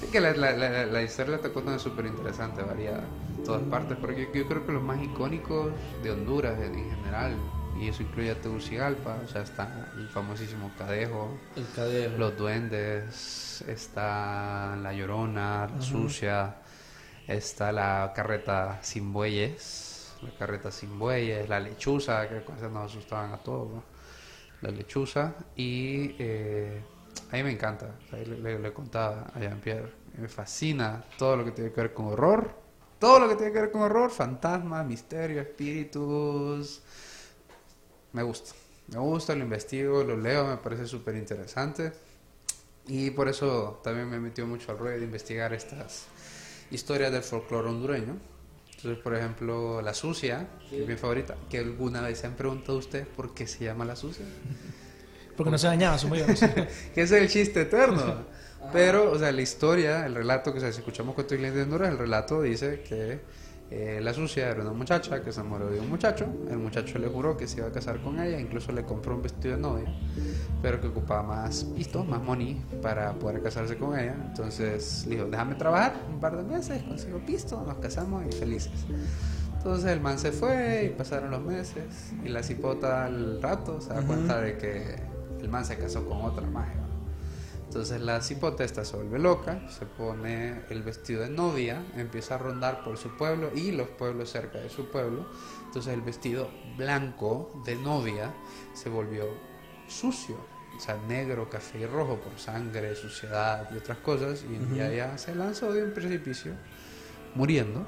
Sí, que la, la, la, la historia de la taconuda es súper interesante, varía en todas partes, porque yo, yo creo que los más icónicos de Honduras en, en general, y eso incluye a Tegucigalpa, o sea, está el famosísimo Cadejo, El cadero. Los duendes, está la llorona, la sucia, está la carreta sin bueyes, la carreta sin bueyes, la lechuza, que con esa nos asustaban a todos, ¿no? La lechuza, y eh, a me encanta, le contaba a Jean-Pierre, me fascina todo lo que tiene que ver con horror, todo lo que tiene que ver con horror, fantasmas, misterio, espíritus, me gusta. Me gusta, lo investigo, lo leo, me parece súper interesante. Y por eso también me metió mucho al rollo de investigar estas historias del folclore hondureño. Entonces, por ejemplo, la sucia, que es mi favorita, que alguna vez se han preguntado ustedes por qué se llama la sucia. Porque no se dañaba su medio. <laughs> que es el chiste eterno. Pero, o sea, la historia, el relato que o sea, si escuchamos cuentos de Honduras, el relato dice que eh, la sucia era una muchacha que se enamoró de un muchacho. El muchacho le juró que se iba a casar con ella, incluso le compró un vestido de novia, pero que ocupaba más pisto, más money para poder casarse con ella. Entonces le dijo: Déjame trabajar un par de meses, consigo pisto, nos casamos y felices. Entonces el man se fue y pasaron los meses. Y la cipota al rato se da cuenta de que el man se casó con otra magia. Entonces la cipota esta se vuelve loca, se pone el vestido de novia, empieza a rondar por su pueblo y los pueblos cerca de su pueblo. Entonces el vestido blanco de novia se volvió sucio, o sea, negro, café y rojo por sangre, suciedad y otras cosas. Y un día ya se lanzó de un precipicio, muriendo.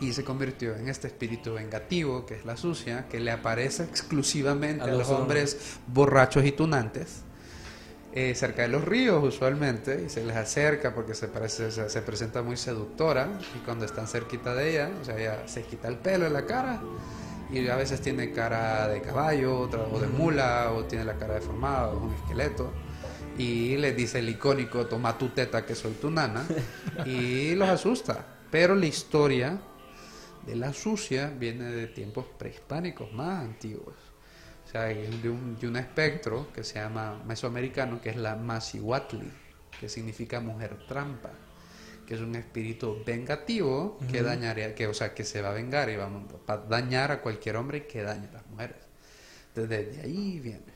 Y se convirtió en este espíritu vengativo, que es la sucia, que le aparece exclusivamente A a, los los hombres borrachos y tunantes eh, cerca de los ríos usualmente y se les acerca porque se, parece, se, se presenta muy seductora y cuando están cerquita de ella, o sea, ella se quita el pelo de la cara y a veces tiene cara de caballo otra- o de mula o tiene la cara deformada o un esqueleto y les dice el icónico toma tu teta que soy tu nana <laughs> y los asusta. Pero la historia de la sucia viene de tiempos prehispánicos más antiguos o sea, es de un, de un espectro que se llama mesoamericano, que es la Masihuatli, que significa mujer trampa, que es un espíritu vengativo que dañaría, que, o sea, que se va a vengar y va a dañar a cualquier hombre que dañe a las mujeres. Desde de ahí viene.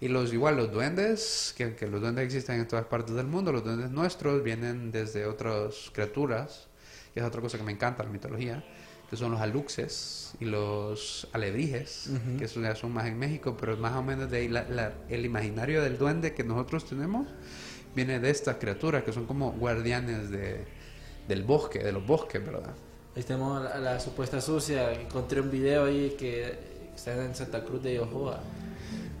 Y los igual los duendes, que, que los duendes existen en todas partes del mundo, los duendes nuestros vienen desde otras criaturas, que es otra cosa que me encanta, la mitología, que son los aluxes y los alebrijes, que eso ya son más en México, pero más o menos de ahí la- la- el imaginario del duende que nosotros tenemos viene de estas criaturas que son como guardianes de, del bosque, de los bosques, ¿verdad? Ahí tenemos la, la supuesta sucia. Encontré un video ahí que está en Santa Cruz de Ojoa.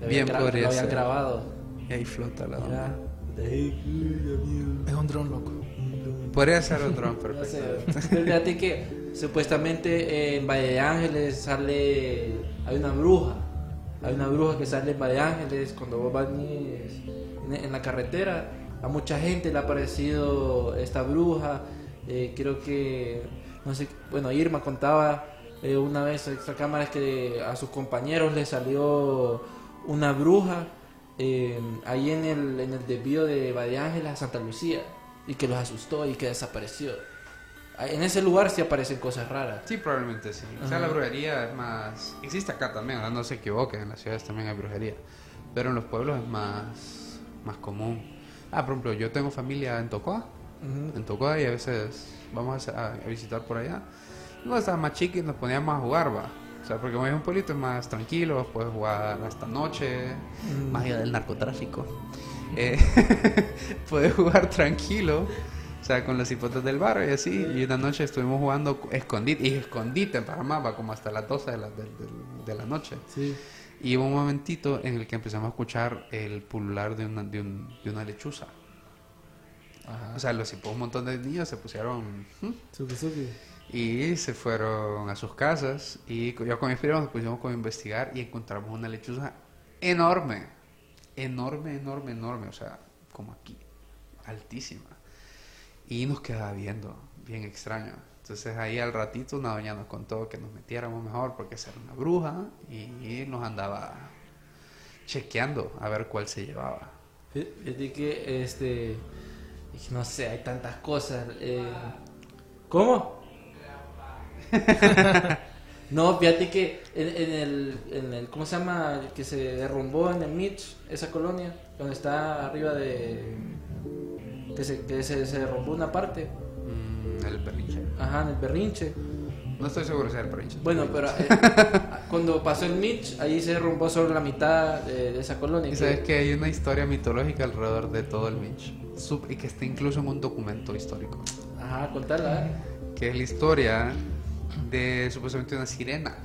Lo Bien podría Lo habían ser. grabado. Y ahí flota la onda. Es un dron loco. Podría ser un dron <laughs> No perfecto. sé, pero fíjate que supuestamente en Valle de Ángeles sale, hay una bruja, hay una bruja que sale en Valle de Ángeles cuando vos vas en, la carretera, a mucha gente le ha parecido esta bruja, eh, creo que, no sé, bueno, Irma contaba eh, una vez extra cámaras que a sus compañeros le salió una bruja eh, ahí en el, en el desvío de Valle Ángeles a Santa Lucía y que los asustó y que desapareció. En ese lugar sí aparecen cosas raras. Sí, probablemente sí. O sea, la brujería es más... Existe acá también, no se equivoquen, en las ciudades también hay brujería. Pero en los pueblos es más, más común. Ah, por ejemplo, yo tengo familia en Tocoa. En Tocoa y a veces vamos a, a visitar por allá. Cuando estaba más chiqui nos poníamos a jugar, va. O sea, porque como es un pueblito es más tranquilo, puedes jugar hasta noche, más allá del narcotráfico. Eh, <laughs> puedes jugar tranquilo, o sea, con los hipotes del barrio y así. Y una noche estuvimos jugando escondite, y escondite en Panamá, va como hasta las 12 de la, de- de- de la noche. Sí. Y hubo un momentito en el que empezamos a escuchar el pulular de una, de un- de una lechuza. O sea, los hipos, un montón de niños se pusieron... ¿hmm? Suki, suki. Y se fueron a sus casas y yo con mis primos nos pusimos como a investigar y encontramos una lechuza enorme, enorme, enorme, enorme, o sea, como aquí, altísima. Y nos quedaba viendo, bien extraño. Entonces ahí al ratito una doña nos contó que nos metiéramos mejor porque era una bruja y nos andaba chequeando a ver cuál se llevaba. Fíjate que, este, no sé, hay tantas cosas. eh, ¿Cómo? <laughs> no, fíjate que en, el, en el, ¿cómo se llama? Que se derrumbó en el Mitch, esa colonia, donde está arriba de, que se, que se, se derrumbó una parte, Mm, el berrinche. ajá, en el Berrinche. No estoy seguro si era el berrinche. Bueno, pero eh, <laughs> cuando pasó el Mitch, ahí se derrumbó solo la mitad de, de esa colonia. Y que- sabes que hay una historia mitológica alrededor de todo el Minch. Sub- Y que está incluso en un documento histórico. Ajá, contala. ¿eh? Que es la historia de supuestamente una sirena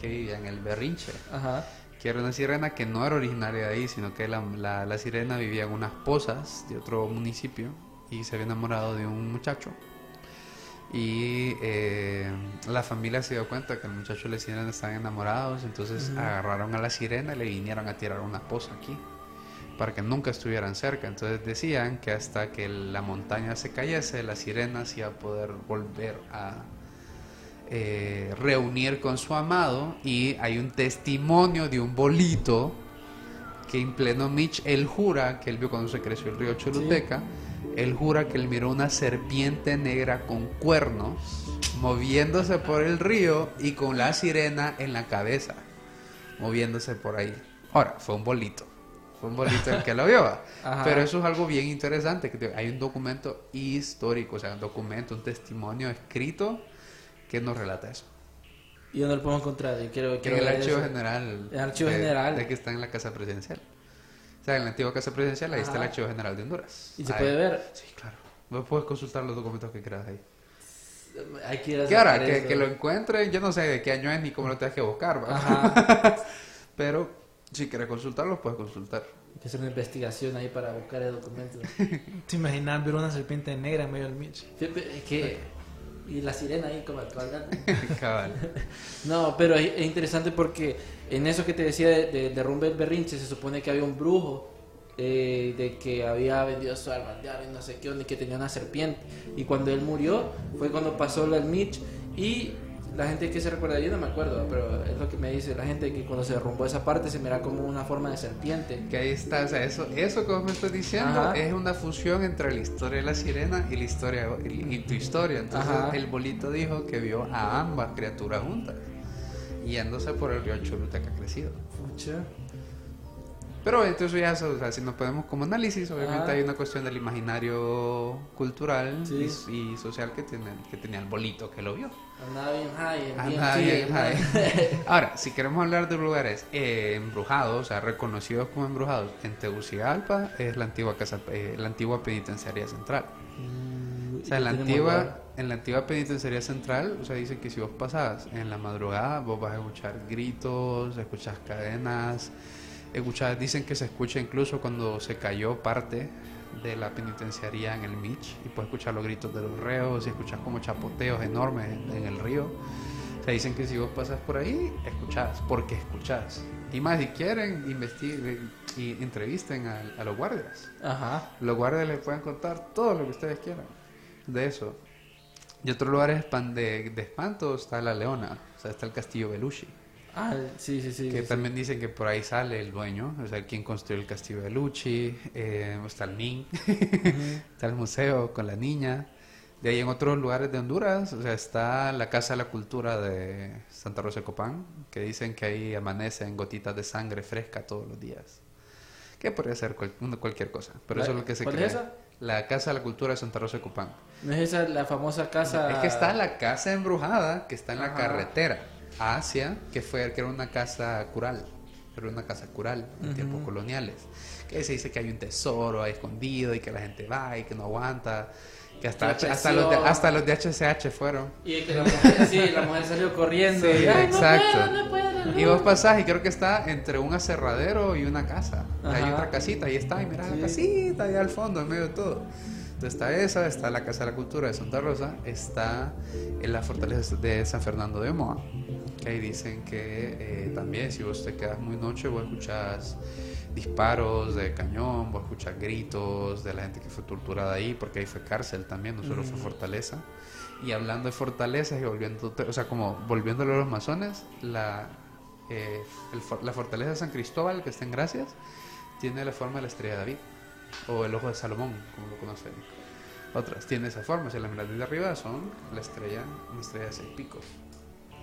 que vivía en el Berrinche. Ajá. Que era una sirena que no era originaria de ahí, sino que la, la- la sirena vivía en unas pozas de otro municipio y se había enamorado de un muchacho. Y eh, la familia se dio cuenta que el muchacho y la sirena estaban enamorados, entonces agarraron a la sirena y le vinieron a tirar una poza aquí para que nunca estuvieran cerca. Entonces decían que hasta que la montaña se cayese, la sirena se iba a poder volver a eh, reunir con su amado. Y hay un testimonio de un bolito que en pleno Mitch él jura que él vio cuando se creció el río Choluteca. Él jura que él miró una serpiente negra con cuernos moviéndose por el río y con la sirena en la cabeza, moviéndose por ahí. Ahora, fue un bolito. Fue un bolito el que lo vio. <laughs> Pero eso es algo bien interesante. que Hay un documento histórico, o sea, un documento, un testimonio escrito que nos relata eso. ¿Y dónde lo podemos encontrar? Y quiero, En quiero el ver archivo eso. general. El archivo de- general. De que está en la casa presidencial. O sea, en la antigua casa presidencial, ahí está el Ajá. archivo general de Honduras. ¿Y se Ahí. puede ver? Sí, claro. Vos puedes consultar los documentos que quieras ahí. Hay que ir a Que ahora, que, que lo encuentren, yo no sé de qué año es ni cómo lo tengas que buscar, ¿va? Ajá. <laughs> Pero si quieres consultarlo, puedes consultar. Hay que hacer una investigación ahí para buscar el documento. <laughs> ¿Te imaginas ver una serpiente negra en medio del Mitch? Es que... Y la sirena ahí como. <laughs> Cabal. No, pero es, es interesante porque en eso que te decía de, de, derrumbe el berrinche, se supone que había un brujo eh, de que había vendido su alma y no sé qué, y que tenía una serpiente. Y cuando él murió, fue cuando pasó el Mitch. Y la gente que se recuerda, yo no me acuerdo, pero es lo que me dice la gente que cuando se derrumbó esa parte se mira como una forma de serpiente. Que ahí está, o sea, eso, eso vos me estás diciendo Ajá. es una fusión entre la historia de la sirena y la historia y, y tu historia. Entonces Ajá. el bolito dijo que vio a ambas criaturas juntas, yéndose por el río Choluteca crecido. Pucha. Pero entonces ya, o sea, si nos podemos como análisis, obviamente Ajá. hay una cuestión del imaginario cultural Sí. y, y social que, tiene, que tenía el bolito que lo vio. Andaba bien high, Andaba bien high. <laughs> Ahora, si queremos hablar de lugares eh, embrujados, o sea, reconocidos como embrujados, en Tegucigalpa es la antigua casa, eh, la antigua penitenciaría central. O sea, en la antigua, en la antigua penitenciaría central, o sea, dicen que si vos pasabas en la madrugada, vos vas a escuchar gritos, escuchas cadenas, escuchas, dicen que se escucha incluso cuando se cayó parte de la penitenciaría en el Mitch y puedes escuchar los gritos de los reos y escuchas como chapoteos enormes en, el río. O sea, dicen que si vos pasas por ahí, escuchás, porque escuchás. Y más, si quieren, investiguen y entrevisten a, a los guardias. Ajá. Los guardias les pueden contar todo lo que ustedes quieran de eso. Y otros lugares espan- de, de espanto está la Leona, o sea, está el castillo Belushi, Ah, sí, sí, sí. que sí. también dicen que por ahí sale el dueño, o sea, quien construyó el castillo Belushi, eh, está el Nin, <laughs> está el museo con la niña. De ahí en otros lugares de Honduras, o sea, está la Casa de la Cultura de Santa Rosa de Copán, que dicen que ahí amanecen gotitas de sangre fresca todos los días. Que podría ser cual- cualquier cosa, pero ¿La- eso es lo que se cuál cree. es esa? La Casa de la Cultura de Santa Rosa de Copán. ¿No es esa la famosa casa? Es que está la casa embrujada que está en la carretera a Asia, que fue que era una casa cural, era una casa cural en tiempos coloniales. Que se dice que hay un tesoro ahí escondido y que la gente va y que no aguanta, que hasta, hasta, los, de, hasta los de HCH fueron. Y que la mujer, sí, la mujer salió corriendo. Sí, y, "Ay, no exacto. puedo, no puedo, Y vos pasás y creo que está entre un aserradero y una casa. Hay otra casita, ahí está, y mira Sí. la casita allá al fondo, en medio de todo. Entonces está esa, está la Casa de la Cultura de Santa Rosa, está en la fortaleza de San Fernando de Moa, que ahí dicen que eh, también si vos te quedas muy noche, vos escuchas disparos de cañón, vos escuchas gritos de la gente que fue torturada ahí, porque ahí fue cárcel también, no solo fue fortaleza. Y hablando de fortalezas y volviendo, o sea, como volviéndolo a los masones, la, eh, el la fortaleza de San Cristóbal, que está en Gracias, tiene la forma de la estrella de David, o el ojo de Salomón, como lo conocen. Otras tiene esa forma, si la miras desde arriba son la estrella, una estrella de seis picos.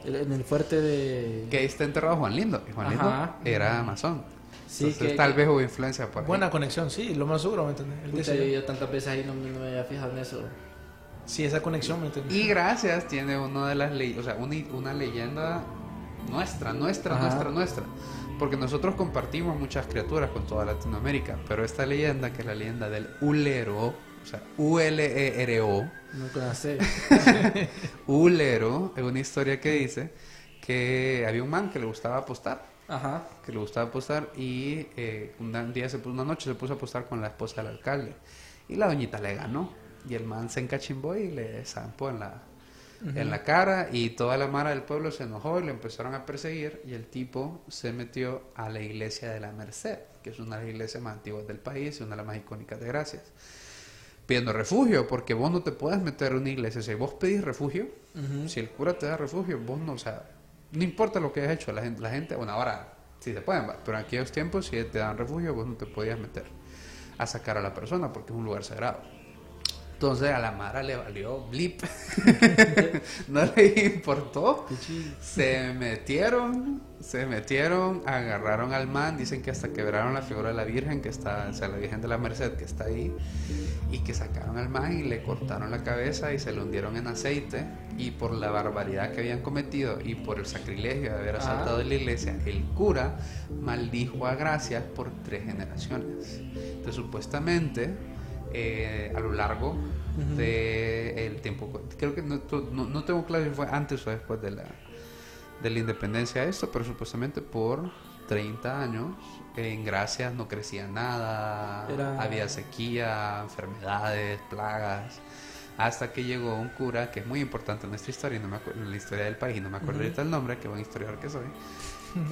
En el fuerte de. Que ahí está enterrado Juan Lindo, y Juan Ajá. Lindo era masón. Sí, Entonces, que- tal que- vez hubo influencia por ahí. Buena conexión, sí, lo más seguro, ¿me entiendes? Dice- yo, yo tantas veces ahí no, me- no me había fijado en eso. Sí, esa conexión, ¿me entiendes? Y gracias tiene una de las leyes, o sea, una, una leyenda nuestra, nuestra, Ajá. nuestra, nuestra. Porque nosotros compartimos muchas criaturas con toda Latinoamérica, pero esta leyenda, que es la leyenda del Ulero, o sea, U-L-E-R-O, No conocí. <laughs> Ulero, es una historia que dice que había un man que le gustaba apostar, Ajá. que le gustaba apostar y eh, un día, se puso, una noche se puso a apostar con la esposa del alcalde y la doñita le ganó y el man se encachimbó y le zampó en la, en la cara y toda la mara del pueblo se enojó y lo empezaron a perseguir y el tipo se metió a la iglesia de la Merced, que es una de las iglesias más antiguas del país y una de las más icónicas de Gracias. Pidiendo refugio, porque vos no te puedes meter a una iglesia. Si vos pedís refugio, si el cura te da refugio, vos no, o sea, no importa lo que hayas hecho, la gente, la gente bueno, ahora sí se pueden, pero en aquellos tiempos, si te dan refugio, vos no te podías meter a sacar a la persona porque es un lugar sagrado. Entonces a la Mara le valió blip. <laughs> no le importó. Se metieron, se metieron, agarraron al man, dicen que hasta quebraron la figura de la Virgen que está, o sea, la Virgen de la Merced que está ahí, y que sacaron al man y le cortaron la cabeza y se lo hundieron en aceite. Y por la barbaridad que habían cometido y por el sacrilegio de haber asaltado la iglesia, el cura maldijo a Gracias por tres generaciones. Entonces supuestamente eh, a lo largo del tiempo. Creo que no, no, no tengo claro si fue antes o después de la, de la independencia esto, pero supuestamente por 30 años en Gracias no crecía nada, Era- había sequía, enfermedades, plagas. Hasta que llegó un cura que es muy importante en nuestra historia, y no me acuerdo, en la historia del país, y no me acuerdo ahorita el nombre, qué buen historiador que soy. <laughs>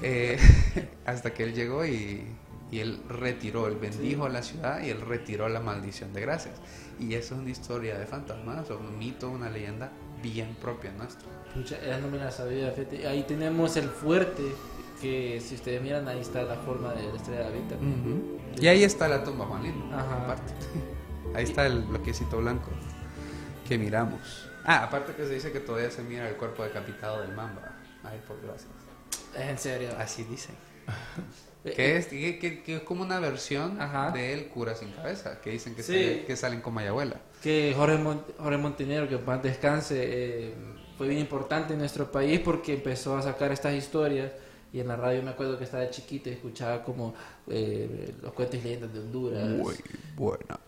Eh, <laughs> hasta que él llegó y, y él retiró, él bendijo a la ciudad y él retiró la maldición de gracias. Y eso es una historia de fantasmas, o un mito, una leyenda bien propia nuestra. Pucha, esa no me la sabía, fíjate. Ahí tenemos el fuerte, que si ustedes miran, ahí está la forma de la estrella de la Vita. Y ahí está la tumba Juan Lindo, Ajá. aparte. <laughs> Ahí está el bloquecito blanco que miramos. Ah, aparte que se dice que todavía se mira el cuerpo decapitado del mamba. Ay, por gracias. Es en serio. Así dicen. <laughs> Eh, Que es, que, que- que es como una versión Ajá. del cura sin cabeza, que dicen que, Sí. sale- que salen con Mayabuela. que Jorge, Mon- Jorge Montenegro, que paz descanse, eh, fue bien importante en nuestro país porque empezó a sacar estas historias. Y en la radio me acuerdo que estaba de chiquito y escuchaba como eh, los cuentos y leyendas de Honduras. buenas Buenas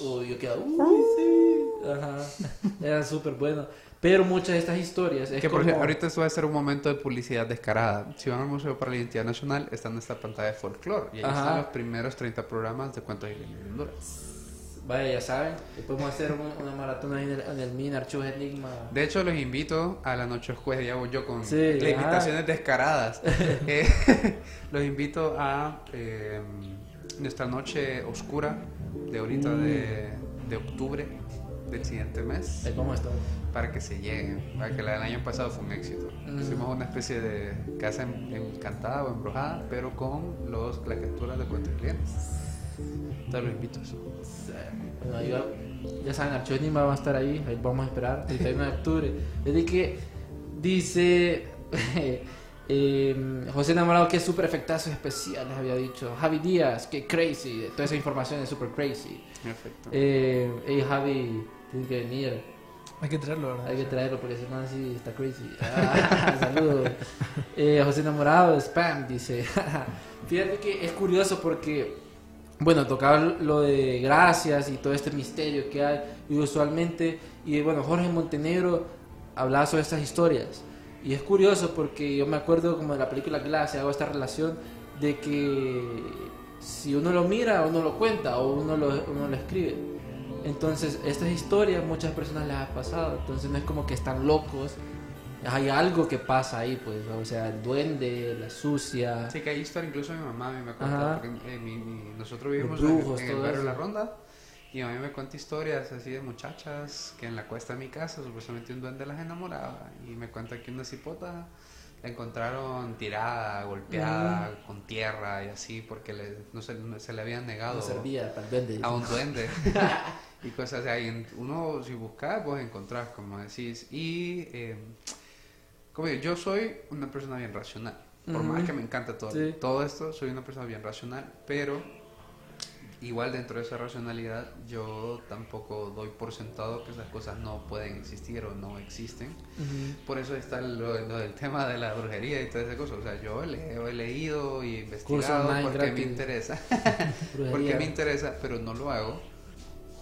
Uy, yo quedaba, uy, sí. Ajá. Era súper bueno. Pero muchas de estas historias es Que por como... cierto, ahorita esto va a ser un momento de publicidad descarada. Si van al Museo para la Identidad Nacional, está en esta pantalla de folclore. Y ahí Ajá. están los primeros 30 programas de cuentos y leyendas de Honduras. Vaya, ya saben. podemos hacer un- una maratón ahí en el, en el MIN, Archivos Enigma. De hecho, los invito a la noche jueves, ya voy yo con Sí, las ajá. invitaciones descaradas. <laughs> Eh, <laughs> los invito a eh, nuestra noche oscura de ahorita de, de octubre del siguiente mes. ¿Cómo estamos? para que se lleguen, para que la del año pasado fue un éxito. Mm. Hicimos una especie de casa en- encantada o embrujada, pero con los claqueturas de cuentos y leyendas. Te lo invito a eso. Bueno, va- ya saben, Archivos Enigma va a estar ahí. Ahí vamos a esperar. El <laughs> 31 de octubre. Desde que dice <laughs> eh, José Enamorado que súper efectazos especiales había dicho. Javi Díaz, que crazy. Toda esa información es súper crazy. Perfecto. Eh, hey Javi, tienes que venir. Hay que traerlo, ¿verdad? Hay que traerlo porque ese man sí está crazy. Ah, <laughs> saludos. Eh, José Enamorado, spam, dice. <laughs> Fíjate que es curioso porque, bueno, tocaba lo de gracias y todo este misterio que hay. Y usualmente, y bueno, Jorge Montenegro hablaba sobre estas historias. Y es curioso porque yo me acuerdo como de la película Glass, hago esta relación de que si uno lo mira, uno lo cuenta o uno lo, uno lo escribe. Entonces, estas historias muchas personas las ha pasado. Entonces, no es como que están locos. Hay algo que pasa ahí, pues. O sea, el duende, la sucia. Sí, que hay historia, incluso mi mamá a mí me cuenta, porque eh, mi- mi- nosotros vivimos en- el barrio eso. La Ronda, y a mí me cuenta historias así de muchachas que en la cuesta de mi casa supuestamente un duende las enamoraba, y me cuenta que una cipota la encontraron tirada, golpeada, con tierra y así, porque le- no se, no se le habían negado No servía para duende. a un duende. <laughs> <laughs> y cosas así. Uno, si buscas, vos encontrás, como decís. Y, eh, como digo, yo soy una persona bien racional. Por más que me encanta todo, Sí. todo esto, soy una persona bien racional. Pero, igual dentro de esa racionalidad, yo tampoco doy por sentado que esas cosas no pueden existir o no existen. Ujú. Por eso está lo, lo del tema de la brujería y todas esas cosas. O sea, yo leo, he leído y investigado porque gratis. me interesa. Porque me <laughs> interesa, pero no lo hago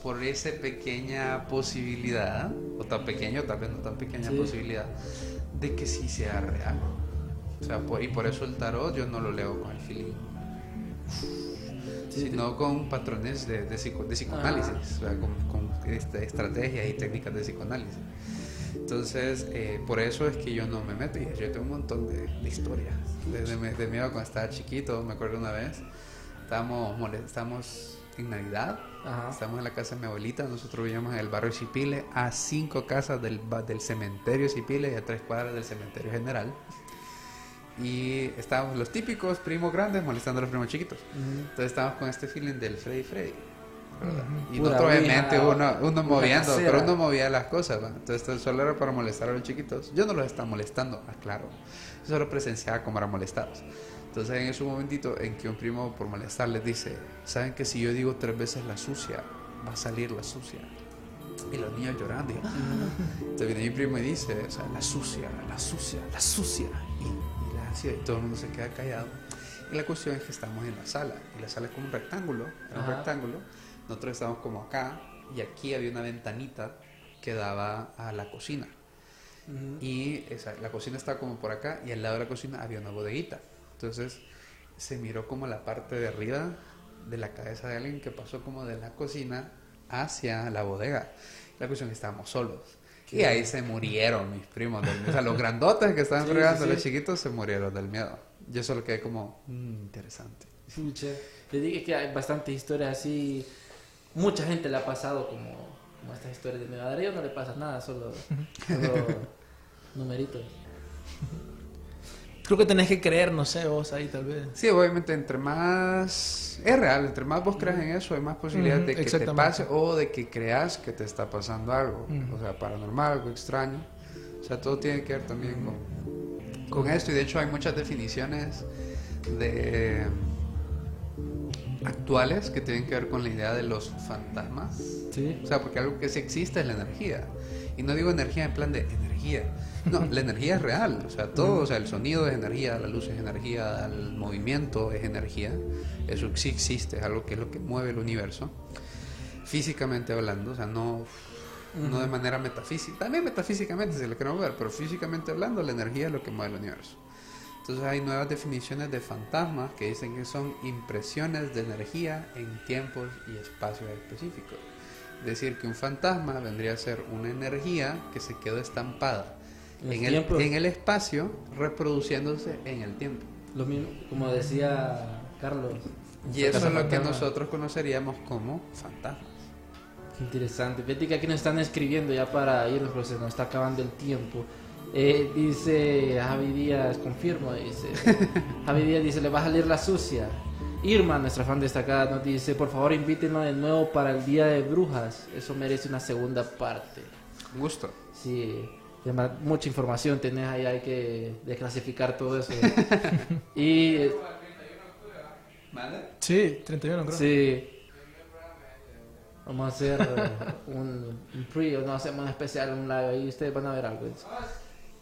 por esa pequeña posibilidad, o tan pequeño, tal vez no tan pequeña Sí. posibilidad, de que sí sea real. O sea, por- y por eso el tarot yo no lo leo con el feeling, sino con patrones de, de, psico- de psicoanálisis, o sea, con, con este, estrategias y técnicas de psicoanálisis. Entonces, eh, por eso es que yo no me meto. Y yo tengo un montón de, de historias de, de, de miedo cuando estaba chiquito. Me acuerdo una vez, estábamos, mole- estábamos en Navidad, Ajá. estábamos en la casa de mi abuelita. Nosotros vivíamos en el barrio Chipile, a cinco casas del, del cementerio Chipile y a tres cuadras del cementerio general. Y estábamos los típicos primos grandes molestando a los primos chiquitos. Entonces estábamos con este feeling del Freddy Freddy. ¿verdad? Y Pura nosotros obviamente uno, uno moviendo, casera. pero uno movía las cosas. ¿va? Entonces solo era para molestar a los chiquitos. Yo no los estaba molestando, aclaro. Yo solo presenciaba cómo eran molestados. Entonces en ese momentito en que un primo por molestar les dice, ¿saben que si yo digo tres veces la sucia, va a salir la sucia? Y los niños llorando. y, <laughs> "Ah". Entonces viene mi primo y dice, o sea, la sucia, la sucia, la sucia. Y, hacía, y todo el mundo se queda callado. Y la cuestión es que estamos en la sala. Y la sala es como un rectángulo. era un rectángulo. Nosotros estábamos como acá. Y aquí había una ventanita que daba a la cocina. Y esa, la cocina estaba como por acá. Y al lado de la cocina había una bodeguita. Entonces se miró como la parte de arriba de la cabeza de alguien que pasó como de la cocina hacia la bodega. La cuestión es que estábamos solos. Y ahí se murieron mis primos del miedo. O sea, los grandotes que estaban Sí, fregando, sí, los chiquitos se murieron del miedo. Yo solo quedé como, "Mm, interesante. Pucha, Te dije que hay bastantes historias así. Mucha gente le ha pasado como, como estas historias de miedo. A Darío no le pasa nada, solo, solo <laughs> numeritos. Creo que tenés que creer, no sé, vos ahí tal vez. Sí, obviamente, entre más. Es real, entre más vos creas en eso, hay más posibilidades de que te pase o de que creas que te está pasando algo. O sea, paranormal, algo extraño. O sea, todo tiene que ver también con, con esto. Y de hecho, hay muchas definiciones de actuales que tienen que ver con la idea de los fantasmas. Sí. O sea, porque algo que sí existe es la energía. Y no digo energía en plan de energía. No, la energía es real. O sea, todo, o sea, el sonido es energía, la luz es energía, el movimiento es energía. Eso sí existe, es algo que es lo que mueve el universo. Físicamente hablando, o sea, no, no de manera metafísica. También metafísicamente, si lo queremos ver, pero físicamente hablando, la energía es lo que mueve el universo. Entonces hay nuevas definiciones de fantasmas que dicen que son impresiones de energía en tiempos y espacios específicos. Decir, que un fantasma vendría a ser una energía que se quedó estampada En en el en el espacio, reproduciéndose en el tiempo. Lo mismo, como decía Carlos. Y eso es lo que nosotros conoceríamos como fantasmas. Interesante. Fíjate que aquí nos están escribiendo ya para irnos, porque se nos está acabando el tiempo. Eh, dice Javi Díaz, confirmo, dice. <laughs> Javi Díaz dice, le va a salir la sucia. Irma, nuestra fan destacada, nos dice, por favor invítenlo de nuevo para el Día de Brujas. Eso merece una segunda parte. Un gusto. Sí, además, mucha información tenés ahí, hay que desclasificar todo eso. <laughs> y Sí, 31 creo. Sí. Vamos a hacer eh, un, un pre, o no hacemos un especial, un live ahí, ustedes van a ver algo.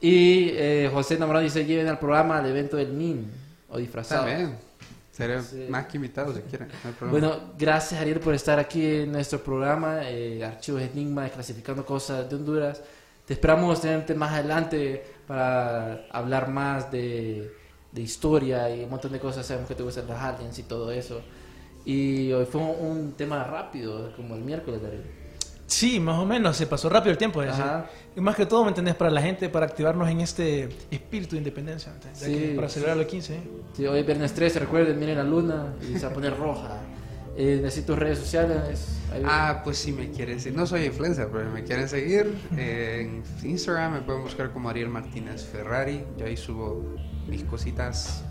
Y eh, José Namorado dice, lleven al programa al evento del NIN, o disfrazado. Bien. Seré Sí. más que invitado si quieren. no. Bueno, gracias Ariel por estar aquí en nuestro programa, eh, Archivos Enigma, desclasificando cosas de Honduras. Te esperamos tenerte más adelante para hablar más de, de historia y un montón de cosas. Sabemos que te gustan los aliens y todo eso. Y hoy fue un tema rápido, como el miércoles, Ariel. Sí, más o menos, se pasó rápido el tiempo. Y más que todo, ¿me entendés? Para la gente, para activarnos en este espíritu de independencia. Para celebrar los 15. ¿eh? Sí, hoy es viernes 13, recuerden, miren la luna y se va a poner roja. Eh, necesito redes sociales. Ahí- Ah, pues si me quieren seguir, no soy influencer, pero me quieren seguir eh, en Instagram me pueden buscar como Ariel Martínez Ferrari. Yo ahí subo mis cositas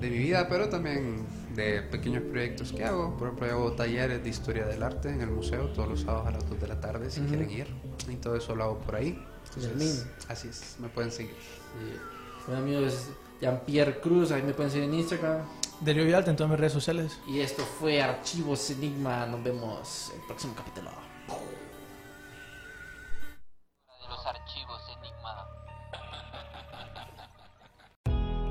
de mi vida, pero también de pequeños proyectos que hago. Por ejemplo, hago talleres de historia del arte en el museo todos los sábados a las 2 de la tarde si Ujú. quieren ir. Y todo eso lo hago por ahí. Entonces, así es, me pueden seguir. Sí. Mi amigo es Jean-Pierre Cruz, ahí me pueden seguir en Instagram. Darío Villalta en todas mis redes sociales. Y esto fue Archivos Enigma. Nos vemos en el próximo capítulo.